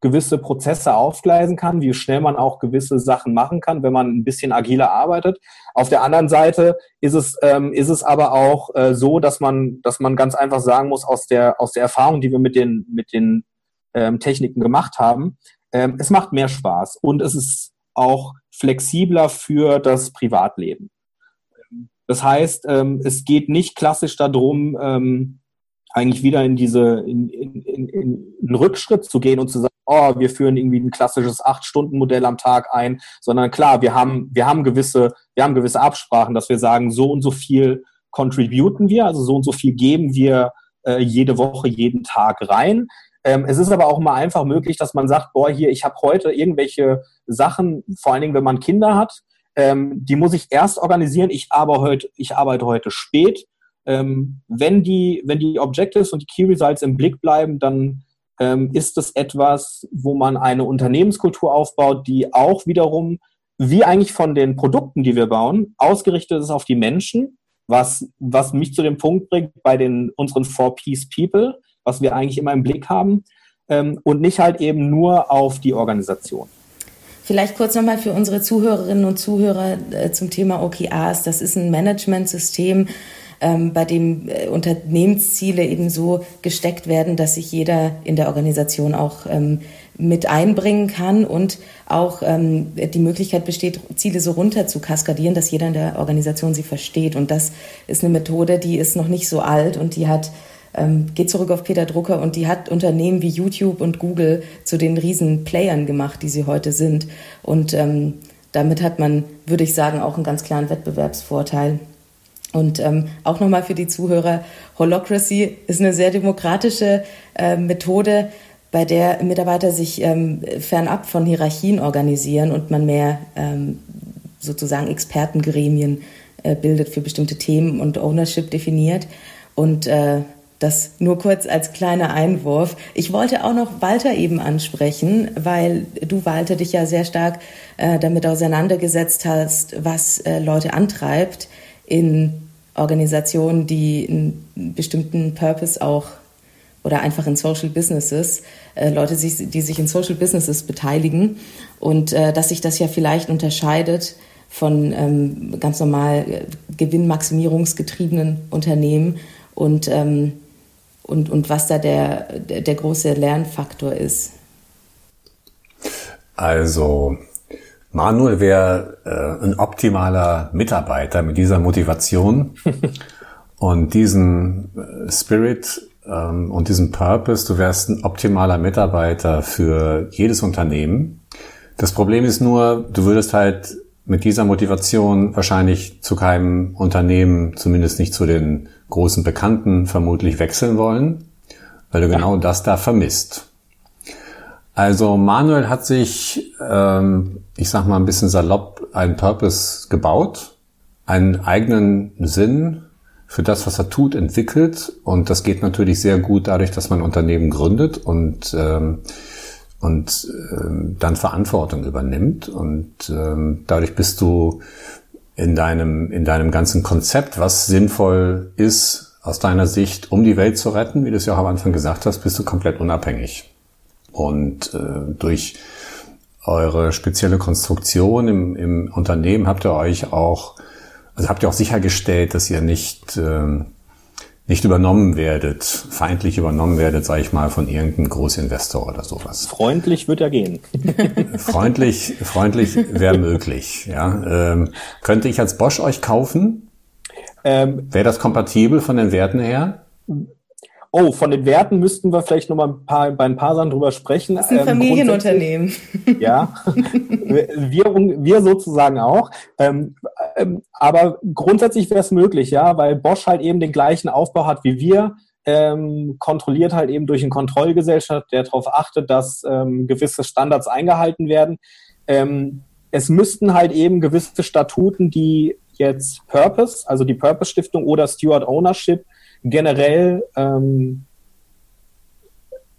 Speaker 1: gewisse Prozesse aufgleisen kann, wie schnell man auch gewisse Sachen machen kann, wenn man ein bisschen agiler arbeitet. Auf der anderen Seite ist es, ähm, ist es aber auch äh, so, dass man, dass man ganz einfach sagen muss, aus der, aus der Erfahrung, die wir mit den, mit den ähm, Techniken gemacht haben, ähm, es macht mehr Spaß und es ist auch flexibler für das Privatleben. Das heißt, ähm, es geht nicht klassisch darum, ähm, eigentlich wieder in diese in, in, in, in einen Rückschritt zu gehen und zu sagen, oh, wir führen irgendwie ein klassisches Acht-Stunden-Modell am Tag ein, sondern klar, wir haben, wir haben gewisse, wir haben gewisse Absprachen, dass wir sagen, so und so viel contributen wir, also so und so viel geben wir äh, jede Woche, jeden Tag rein. Ähm, es ist aber auch mal einfach möglich, dass man sagt, boah, hier, ich habe heute irgendwelche Sachen, vor allen Dingen, wenn man Kinder hat, ähm, die muss ich erst organisieren. Ich arbeite heute, ich arbeite heute spät ähm, wenn, die, wenn die Objectives und die Key Results im Blick bleiben, dann ähm, ist es etwas, wo man eine Unternehmenskultur aufbaut, die auch wiederum, wie eigentlich von den Produkten, die wir bauen, ausgerichtet ist auf die Menschen, was, was mich zu dem Punkt bringt bei den, unseren Four Peace People, was wir eigentlich immer im Blick haben, ähm, und nicht halt eben nur auf die Organisation.
Speaker 3: Vielleicht kurz nochmal für unsere Zuhörerinnen und Zuhörer äh, zum Thema OKRs. Das ist ein Managementsystem, ähm, bei dem äh, Unternehmensziele eben so gesteckt werden, dass sich jeder in der Organisation auch ähm, mit einbringen kann und auch ähm, die Möglichkeit besteht, Ziele so runter zu kaskadieren, dass jeder in der Organisation sie versteht. Und das ist eine Methode, die ist noch nicht so alt und die hat ähm, geht zurück auf Peter Drucker und die hat Unternehmen wie YouTube und Google zu den riesen Playern gemacht, die sie heute sind. Und ähm, damit hat man, würde ich sagen, auch einen ganz klaren Wettbewerbsvorteil. Und ähm, auch nochmal für die Zuhörer, Holocracy ist eine sehr demokratische äh, Methode, bei der Mitarbeiter sich ähm, fernab von Hierarchien organisieren und man mehr ähm, sozusagen Expertengremien äh, bildet für bestimmte Themen und Ownership definiert. Und äh, das nur kurz als kleiner Einwurf. Ich wollte auch noch Walter eben ansprechen, weil du, Walter, dich ja sehr stark äh, damit auseinandergesetzt hast, was äh, Leute antreibt in Organisationen, die einen bestimmten Purpose auch oder einfach in Social Businesses, äh, Leute, die sich in Social Businesses beteiligen und äh, dass sich das ja vielleicht unterscheidet von ähm, ganz normal äh, gewinnmaximierungsgetriebenen Unternehmen und, ähm, und, und was da der, der, der große Lernfaktor ist.
Speaker 2: Also Manuel wäre äh, ein optimaler Mitarbeiter mit dieser Motivation und diesem äh, Spirit ähm, und diesem Purpose. Du wärst ein optimaler Mitarbeiter für jedes Unternehmen. Das Problem ist nur, du würdest halt mit dieser Motivation wahrscheinlich zu keinem Unternehmen, zumindest nicht zu den großen Bekannten, vermutlich wechseln wollen, weil du genau das da vermisst. Also Manuel hat sich, ähm, ich sag mal ein bisschen salopp, einen Purpose gebaut, einen eigenen Sinn für das, was er tut, entwickelt. Und das geht natürlich sehr gut dadurch, dass man Unternehmen gründet und, ähm, und ähm, dann Verantwortung übernimmt. Und ähm, dadurch bist du in deinem, in deinem ganzen Konzept, was sinnvoll ist aus deiner Sicht, um die Welt zu retten, wie du es ja auch am Anfang gesagt hast, bist du komplett unabhängig. Und äh, durch eure spezielle Konstruktion im, im Unternehmen habt ihr euch auch, also habt ihr auch sichergestellt, dass ihr nicht, äh, nicht übernommen werdet, feindlich übernommen werdet, sage ich mal, von irgendeinem Großinvestor oder sowas.
Speaker 1: Freundlich wird ja gehen.
Speaker 2: freundlich, freundlich wäre möglich. Ja, ähm, könnte ich als Bosch euch kaufen? Ähm, wäre das kompatibel von den Werten her?
Speaker 1: Oh, von den Werten müssten wir vielleicht noch mal ein paar, bei ein paar Sachen drüber sprechen.
Speaker 3: Das ist ein ähm, Familienunternehmen.
Speaker 1: Ja, wir, wir sozusagen auch. Ähm, ähm, aber grundsätzlich wäre es möglich, ja, weil Bosch halt eben den gleichen Aufbau hat wie wir. Ähm, kontrolliert halt eben durch eine Kontrollgesellschaft, der darauf achtet, dass ähm, gewisse Standards eingehalten werden. Ähm, es müssten halt eben gewisse Statuten, die jetzt Purpose, also die Purpose Stiftung oder Steward Ownership generell ähm,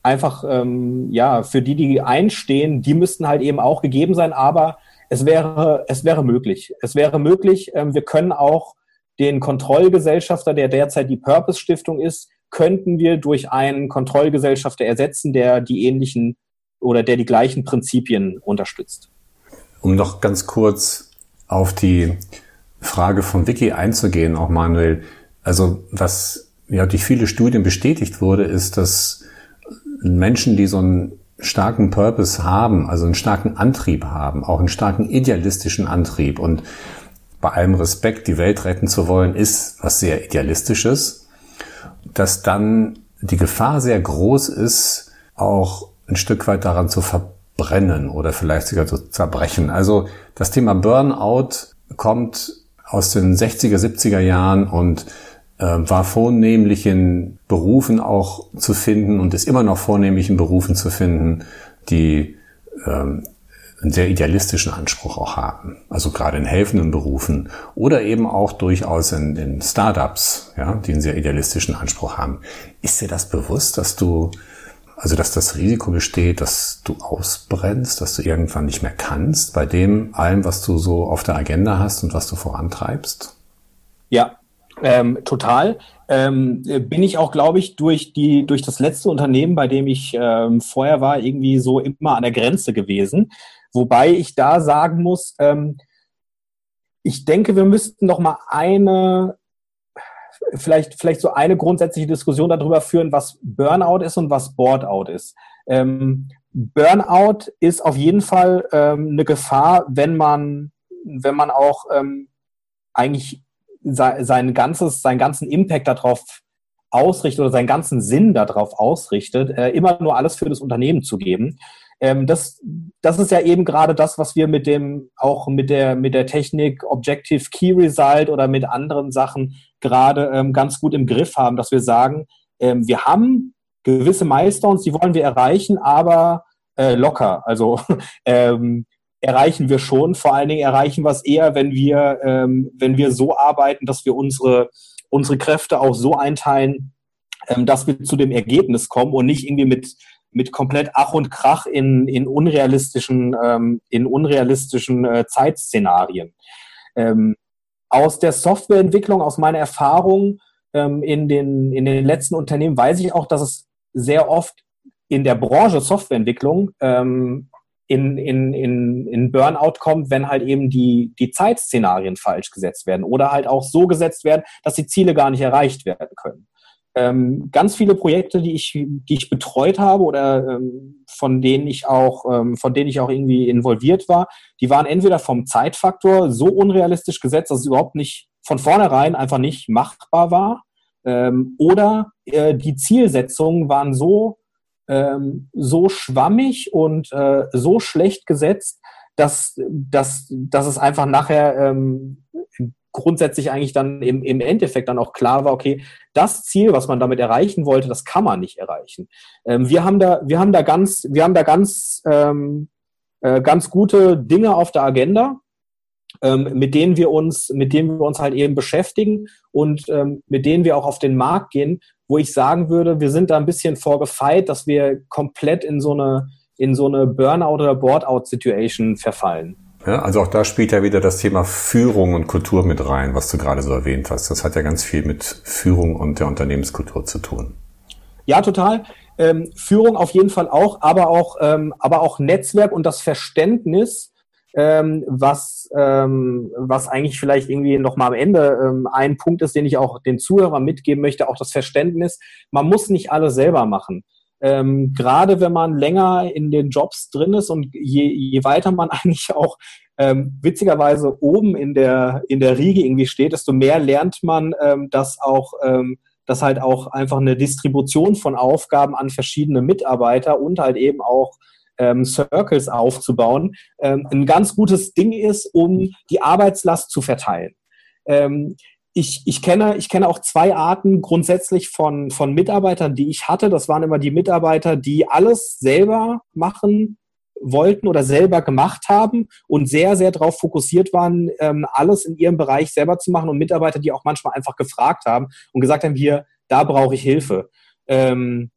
Speaker 1: einfach, ähm, ja, für die, die einstehen, die müssten halt eben auch gegeben sein, aber es wäre, es wäre möglich. Es wäre möglich, ähm, wir können auch den Kontrollgesellschafter, der derzeit die Purpose Stiftung ist, könnten wir durch einen Kontrollgesellschafter ersetzen, der die ähnlichen oder der die gleichen Prinzipien unterstützt.
Speaker 2: Um noch ganz kurz auf die Frage von Vicky einzugehen, auch Manuel. Also was ja durch viele Studien bestätigt wurde, ist, dass Menschen, die so einen starken Purpose haben, also einen starken Antrieb haben, auch einen starken idealistischen Antrieb und bei allem Respekt die Welt retten zu wollen, ist was sehr idealistisches, dass dann die Gefahr sehr groß ist, auch ein Stück weit daran zu verbrennen oder vielleicht sogar zu zerbrechen. Also das Thema Burnout kommt aus den 60er, 70er Jahren und war vornehmlich in Berufen auch zu finden und ist immer noch vornehmlich in Berufen zu finden, die ähm, einen sehr idealistischen Anspruch auch haben. Also gerade in helfenden Berufen oder eben auch durchaus in, in Startups, ja, die einen sehr idealistischen Anspruch haben. Ist dir das bewusst, dass du, also dass das Risiko besteht, dass du ausbrennst, dass du irgendwann nicht mehr kannst bei dem allem, was du so auf der Agenda hast und was du vorantreibst?
Speaker 1: Ja, ähm, total. Ähm, bin ich auch, glaube ich, durch die durch das letzte Unternehmen, bei dem ich ähm, vorher war, irgendwie so immer an der Grenze gewesen. Wobei ich da sagen muss, ähm, ich denke, wir müssten noch mal eine, vielleicht, vielleicht so eine grundsätzliche Diskussion darüber führen, was Burnout ist und was Boardout ist. Ähm, Burnout ist auf jeden Fall ähm, eine Gefahr, wenn man, wenn man auch eigentlich sein ganzes, seinen ganzen Impact darauf ausrichtet oder seinen ganzen Sinn darauf ausrichtet, äh, immer nur alles für das Unternehmen zu geben. Ähm, das, das ist ja eben gerade das, was wir mit dem, auch mit der, mit der Technik Objective Key Result oder mit anderen Sachen gerade ähm, ganz gut im Griff haben, dass wir sagen, ähm, wir haben gewisse Milestones, die wollen wir erreichen, aber äh, locker. Also ähm, erreichen wir schon. Vor allen Dingen erreichen wir es eher, wenn wir, ähm, wenn wir so arbeiten, dass wir unsere, unsere Kräfte auch so einteilen, ähm, dass wir zu dem Ergebnis kommen und nicht irgendwie mit mit komplett Ach und Krach in, in unrealistischen, ähm, in unrealistischen äh, Zeitszenarien. Ähm, aus der Softwareentwicklung, aus meiner Erfahrung ähm, in, den, in den letzten Unternehmen weiß ich auch, dass es sehr oft in der Branche Softwareentwicklung ähm, in, in, in, in Burnout kommt, wenn halt eben die, die Zeitszenarien falsch gesetzt werden oder halt auch so gesetzt werden, dass die Ziele gar nicht erreicht werden können. Ähm, ganz viele Projekte, die ich, die ich betreut habe oder ähm, von denen ich auch, ähm, von denen ich auch irgendwie involviert war, die waren entweder vom Zeitfaktor so unrealistisch gesetzt, dass es überhaupt nicht von vornherein einfach nicht machbar war, ähm, oder äh, die Zielsetzungen waren so ähm, so schwammig und äh, so schlecht gesetzt, dass, dass, dass es einfach nachher ähm, grundsätzlich eigentlich dann im, im Endeffekt dann auch klar war, okay, das Ziel, was man damit erreichen wollte, das kann man nicht erreichen. Ähm, wir haben da, wir haben da ganz, wir haben da ganz, ähm, äh, ganz gute Dinge auf der Agenda, ähm, mit denen wir uns, mit denen wir uns halt eben beschäftigen und ähm, mit denen wir auch auf den Markt gehen, wo ich sagen würde, wir sind da ein bisschen vorgefeit, dass wir komplett in so eine, in so eine Burnout oder Boardout-Situation verfallen.
Speaker 2: Ja, also auch da spielt ja wieder das Thema Führung und Kultur mit rein, was du gerade so erwähnt hast. Das hat ja ganz viel mit Führung und der Unternehmenskultur zu tun.
Speaker 1: Ja, total. Ähm, Führung auf jeden Fall auch, aber auch, ähm, aber auch Netzwerk und das Verständnis, ähm, was, ähm, was eigentlich vielleicht irgendwie nochmal am Ende ähm, ein Punkt ist, den ich auch den Zuhörern mitgeben möchte, auch das Verständnis, man muss nicht alles selber machen. Ähm, gerade wenn man länger in den Jobs drin ist und je, je weiter man eigentlich auch ähm, witzigerweise oben in der, in der Riege irgendwie steht, desto mehr lernt man, ähm, dass auch, ähm, dass halt auch einfach eine Distribution von Aufgaben an verschiedene Mitarbeiter und halt eben auch ähm, Circles aufzubauen, ähm, ein ganz gutes Ding ist, um die Arbeitslast zu verteilen. Ähm, ich, ich, kenne, ich kenne auch zwei Arten grundsätzlich von, von Mitarbeitern, die ich hatte. Das waren immer die Mitarbeiter, die alles selber machen wollten oder selber gemacht haben und sehr, sehr darauf fokussiert waren, ähm, alles in ihrem Bereich selber zu machen und Mitarbeiter, die auch manchmal einfach gefragt haben und gesagt haben, hier, da brauche ich Hilfe. Ähm,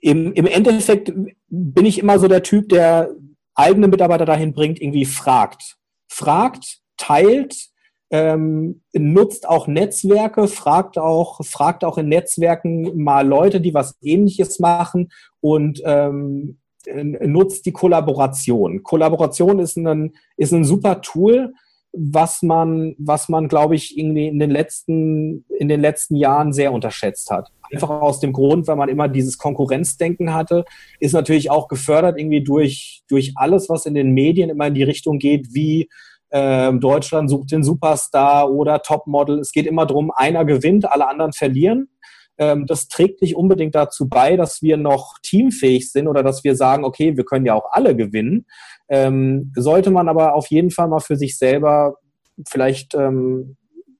Speaker 1: im, Im Endeffekt bin ich immer so der Typ, der eigene Mitarbeiter dahin bringt, irgendwie fragt. Fragt, teilt, ähm, nutzt auch Netzwerke, fragt auch, fragt auch in Netzwerken mal Leute, die was ähnliches machen und ähm, nutzt die Kollaboration. Kollaboration ist ein, ist ein super Tool, was man, was man, glaube ich, irgendwie in den letzten, in den letzten Jahren sehr unterschätzt hat. Einfach aus dem Grund, weil man immer dieses Konkurrenzdenken hatte, ist natürlich auch gefördert irgendwie durch, durch alles, was in den Medien immer in die Richtung geht, wie äh, Deutschland sucht den Superstar oder Topmodel. Es geht immer darum, einer gewinnt, alle anderen verlieren. Ähm, das trägt nicht unbedingt dazu bei, dass wir noch teamfähig sind oder dass wir sagen, okay, wir können ja auch alle gewinnen. Ähm, sollte man aber auf jeden Fall mal für sich selber vielleicht ähm,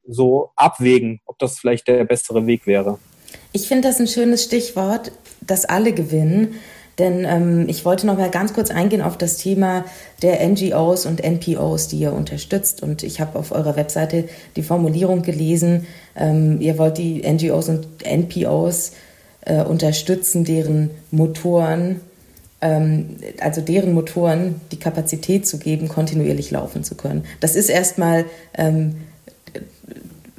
Speaker 1: so abwägen, ob das vielleicht der bessere Weg wäre.
Speaker 3: Ich finde das ein schönes Stichwort, dass alle gewinnen. Denn ähm, ich wollte noch mal ganz kurz eingehen auf das Thema der NGOs und NPOs, die ihr unterstützt. Und ich habe auf eurer Webseite die Formulierung gelesen, ähm, ihr wollt die NGOs und NPOs äh, unterstützen, deren Motoren, ähm, also deren Motoren die Kapazität zu geben, kontinuierlich laufen zu können. Das ist erstmal ähm,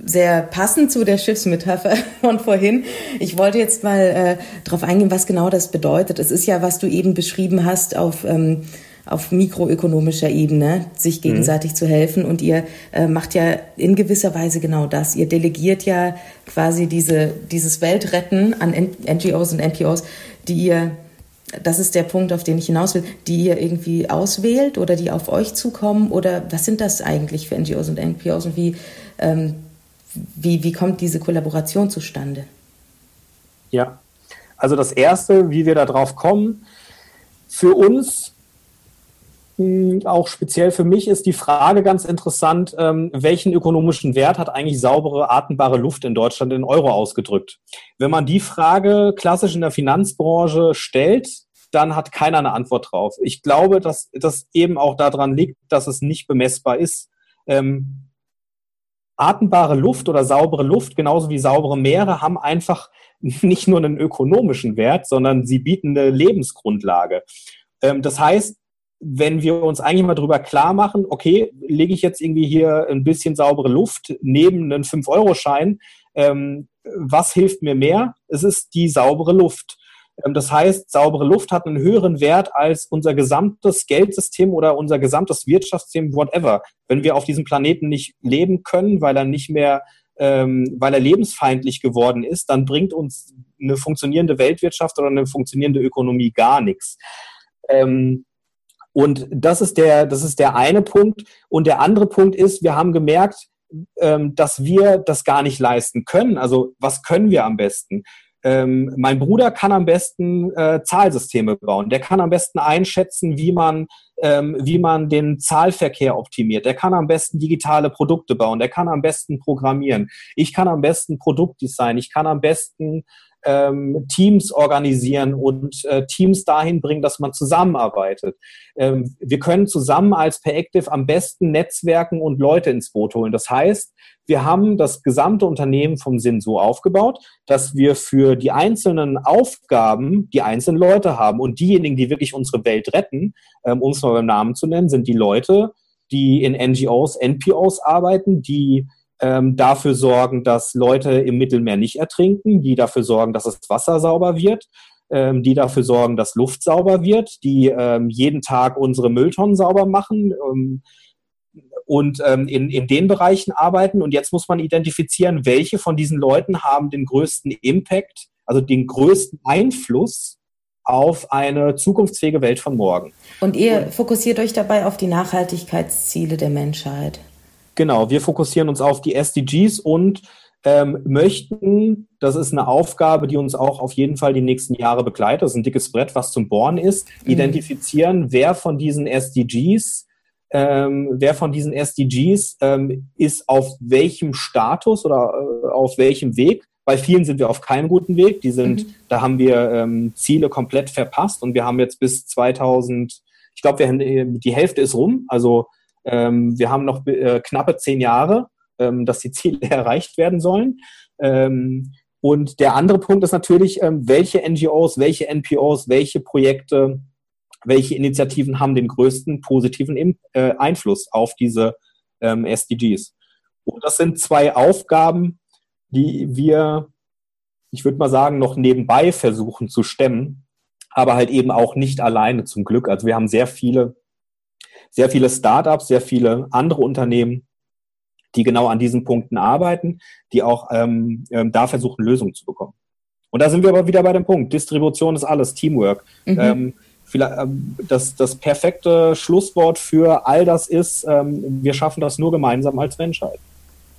Speaker 3: sehr passend zu der Schiffsmetapher von vorhin. Ich wollte jetzt mal äh, darauf eingehen, was genau das bedeutet. Es ist ja, was du eben beschrieben hast auf, ähm, auf mikroökonomischer Ebene, sich mhm. gegenseitig mhm. zu helfen. Und ihr äh, macht ja in gewisser Weise genau das. Ihr delegiert ja quasi diese, dieses Weltretten an NGOs und NPOs, die ihr das ist der Punkt, auf den ich hinaus will, die ihr irgendwie auswählt oder die auf euch zukommen? Oder was sind das eigentlich für NGOs und NPOs und wie ähm, wie, wie kommt diese Kollaboration zustande?
Speaker 1: Ja, also das Erste, wie wir da drauf kommen, für uns, hm, auch speziell für mich, ist die Frage ganz interessant, ähm, welchen ökonomischen Wert hat eigentlich saubere, atembare Luft in Deutschland in Euro ausgedrückt? Wenn man die Frage klassisch in der Finanzbranche stellt, dann hat keiner eine Antwort drauf. Ich glaube, dass das eben auch daran liegt, dass es nicht bemessbar ist. Ähm, atembare Luft oder saubere Luft, genauso wie saubere Meere, haben einfach nicht nur einen ökonomischen Wert, sondern sie bieten eine Lebensgrundlage. Ähm, das heißt, wenn wir uns eigentlich mal darüber klar machen, okay, lege ich jetzt irgendwie hier ein bisschen saubere Luft neben einen 5-Euro-Schein, ähm, was hilft mir mehr? Es ist die saubere Luft. Ähm, das heißt, saubere Luft hat einen höheren Wert als unser gesamtes Geldsystem oder unser gesamtes Wirtschaftssystem, whatever. Wenn wir auf diesem Planeten nicht leben können, weil er nicht mehr, ähm, weil er lebensfeindlich geworden ist, dann bringt uns eine funktionierende Weltwirtschaft oder eine funktionierende Ökonomie gar nichts. Ähm, und das ist der, das ist der eine Punkt. Und der andere Punkt ist, wir haben gemerkt, ähm, dass wir das gar nicht leisten können. Also was können wir am besten? Ähm, mein Bruder kann am besten äh, Zahlsysteme bauen. Der kann am besten einschätzen, wie man, ähm, wie man den Zahlverkehr optimiert. Der kann am besten digitale Produkte bauen. Der kann am besten programmieren. Ich kann am besten Produktdesign. Ich kann am besten ähm, Teams organisieren und äh, Teams dahin bringen, dass man zusammenarbeitet. Ähm, wir können zusammen als Peractive am besten Netzwerken und Leute ins Boot holen. Das heißt, wir haben das gesamte Unternehmen vom Sinn so aufgebaut, dass wir für die einzelnen Aufgaben die einzelnen Leute haben. Und diejenigen, die wirklich unsere Welt retten, ähm, um es mal beim Namen zu nennen, sind die Leute, die in NGOs, NPOs arbeiten, die ähm, dafür sorgen, dass Leute im Mittelmeer nicht ertrinken, die dafür sorgen, dass das Wasser sauber wird, ähm, die dafür sorgen, dass Luft sauber wird, die ähm, jeden Tag unsere Mülltonnen sauber machen ähm, und ähm, in, in den Bereichen arbeiten. Und jetzt muss man identifizieren, welche von diesen Leuten haben den größten Impact, also den größten Einfluss auf eine zukunftsfähige Welt von morgen.
Speaker 3: Und ihr fokussiert euch dabei auf die Nachhaltigkeitsziele der Menschheit.
Speaker 1: Genau, wir fokussieren uns auf die SDGs und ähm, möchten, das ist eine Aufgabe, die uns auch auf jeden Fall die nächsten Jahre begleitet, das ist ein dickes Brett, was zum Bohren ist, mhm. identifizieren, wer von diesen SDGs ähm, wer von diesen SDGs ähm, ist auf welchem Status oder äh, auf welchem Weg. Bei vielen sind wir auf keinem guten Weg. Die sind, mhm. da haben wir ähm, Ziele komplett verpasst und wir haben jetzt bis 2000, ich glaube, die Hälfte ist rum. Also wir haben noch äh, knappe zehn Jahre, ähm, dass die Ziele erreicht werden sollen. Ähm, und der andere Punkt ist natürlich, ähm, welche NGOs, welche NPOs, welche Projekte, welche Initiativen haben den größten positiven äh, Einfluss auf diese ähm, SDGs. Und das sind zwei Aufgaben, die wir, ich würde mal sagen, noch nebenbei versuchen zu stemmen, aber halt eben auch nicht alleine zum Glück. Also wir haben sehr viele, sehr viele Startups, sehr viele andere Unternehmen, die genau an diesen Punkten arbeiten, die auch ähm, ähm, da versuchen, Lösungen zu bekommen. Und da sind wir aber wieder bei dem Punkt. Distribution ist alles, Teamwork. Mhm. Ähm, ähm, das, das perfekte Schlusswort für all das ist, ähm, wir schaffen das nur gemeinsam als Menschheit.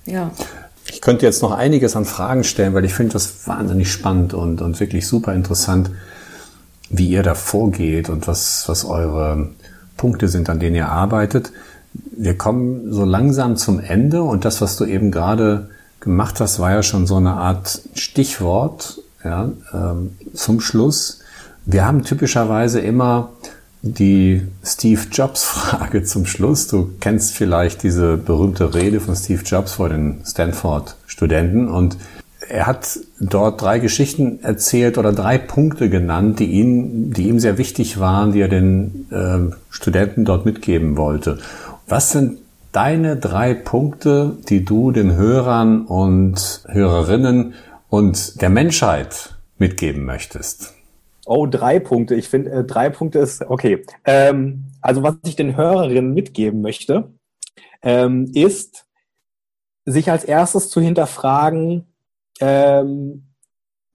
Speaker 2: Ja. Ich könnte jetzt noch einiges an Fragen stellen, weil ich finde das wahnsinnig spannend und, und wirklich super interessant, wie ihr da vorgeht und was, was eure Punkte sind, an denen ihr arbeitet. Wir kommen so langsam zum Ende und das, was du eben gerade gemacht hast, war ja schon so eine Art Stichwort ja, ähm, zum Schluss. Wir haben typischerweise immer die Steve Jobs Frage zum Schluss. Du kennst vielleicht diese berühmte Rede von Steve Jobs vor den Stanford Studenten und er hat dort drei Geschichten erzählt oder drei Punkte genannt, die ihm, die ihm sehr wichtig waren, die er den äh, Studenten dort mitgeben wollte. Was sind deine drei Punkte, die du den Hörern und Hörerinnen und der Menschheit mitgeben möchtest?
Speaker 1: Oh, drei Punkte. Ich finde, äh, drei Punkte ist okay. Ähm, also was ich den Hörerinnen mitgeben möchte, ähm, ist, sich als erstes zu hinterfragen, ähm,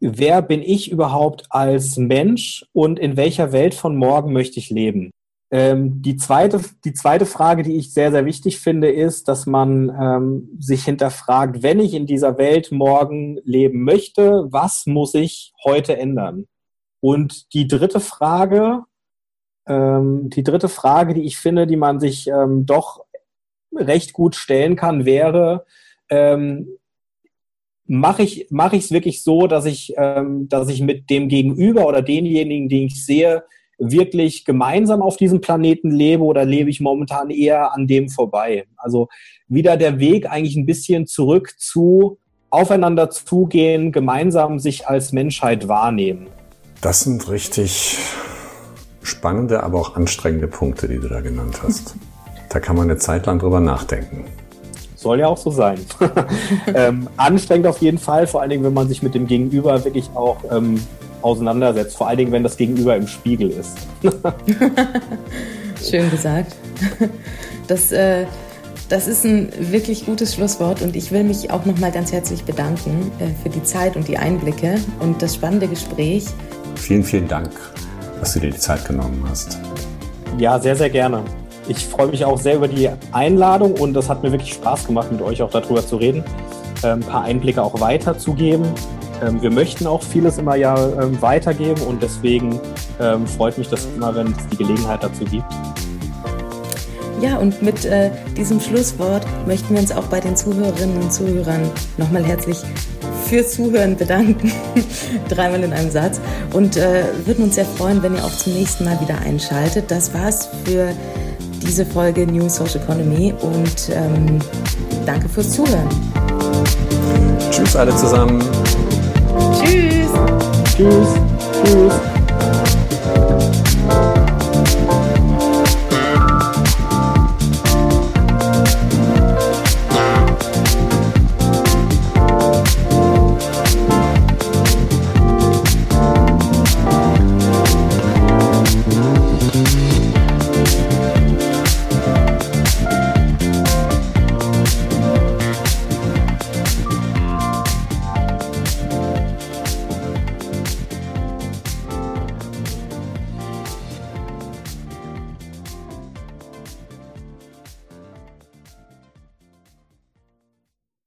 Speaker 1: wer bin ich überhaupt als Mensch und in welcher Welt von morgen möchte ich leben? Ähm, die, zweite, die zweite Frage, die ich sehr, sehr wichtig finde, ist, dass man ähm, sich hinterfragt, wenn ich in dieser Welt morgen leben möchte, was muss ich heute ändern? Und die dritte Frage, ähm, die dritte Frage, die ich finde, die man sich ähm, doch recht gut stellen kann, wäre, ähm, mache ich mache ich es wirklich so, dass ich ähm, dass ich mit dem Gegenüber oder denjenigen, den ich sehe, wirklich gemeinsam auf diesem Planeten lebe oder lebe ich momentan eher an dem vorbei? Also wieder der Weg eigentlich ein bisschen zurück zu aufeinander zugehen, gemeinsam sich als Menschheit wahrnehmen.
Speaker 2: Das sind richtig spannende, aber auch anstrengende Punkte, die du da genannt hast. Da kann man eine Zeit lang drüber nachdenken.
Speaker 1: Soll ja auch so sein. ähm, anstrengend auf jeden Fall, vor allen Dingen, wenn man sich mit dem Gegenüber wirklich auch ähm, auseinandersetzt. Vor allen Dingen, wenn das Gegenüber im Spiegel ist.
Speaker 3: Schön gesagt. Das, äh, das ist ein wirklich gutes Schlusswort und ich will mich auch nochmal ganz herzlich bedanken äh, für die Zeit und die Einblicke und das spannende Gespräch.
Speaker 2: Vielen, vielen Dank, dass du dir die Zeit genommen hast.
Speaker 1: Ja, sehr, sehr gerne. Ich freue mich auch sehr über die Einladung und das hat mir wirklich Spaß gemacht, mit euch auch darüber zu reden, ein paar Einblicke auch weiterzugeben. Ähm, wir möchten auch vieles immer ja ähm, weitergeben und deswegen ähm, freut mich das immer, wenn es die Gelegenheit dazu gibt.
Speaker 3: Ja, und mit äh, diesem Schlusswort möchten wir uns auch bei den Zuhörerinnen und Zuhörern nochmal herzlich fürs Zuhören bedanken. Dreimal in einem Satz. Und äh, würden uns sehr freuen, wenn ihr auch zum nächsten Mal wieder einschaltet. Das war's für diese Folge New Social Economy und ähm, danke fürs Zuhören.
Speaker 2: Tschüss alle zusammen.
Speaker 3: Tschüss.
Speaker 1: Tschüss. Tschüss.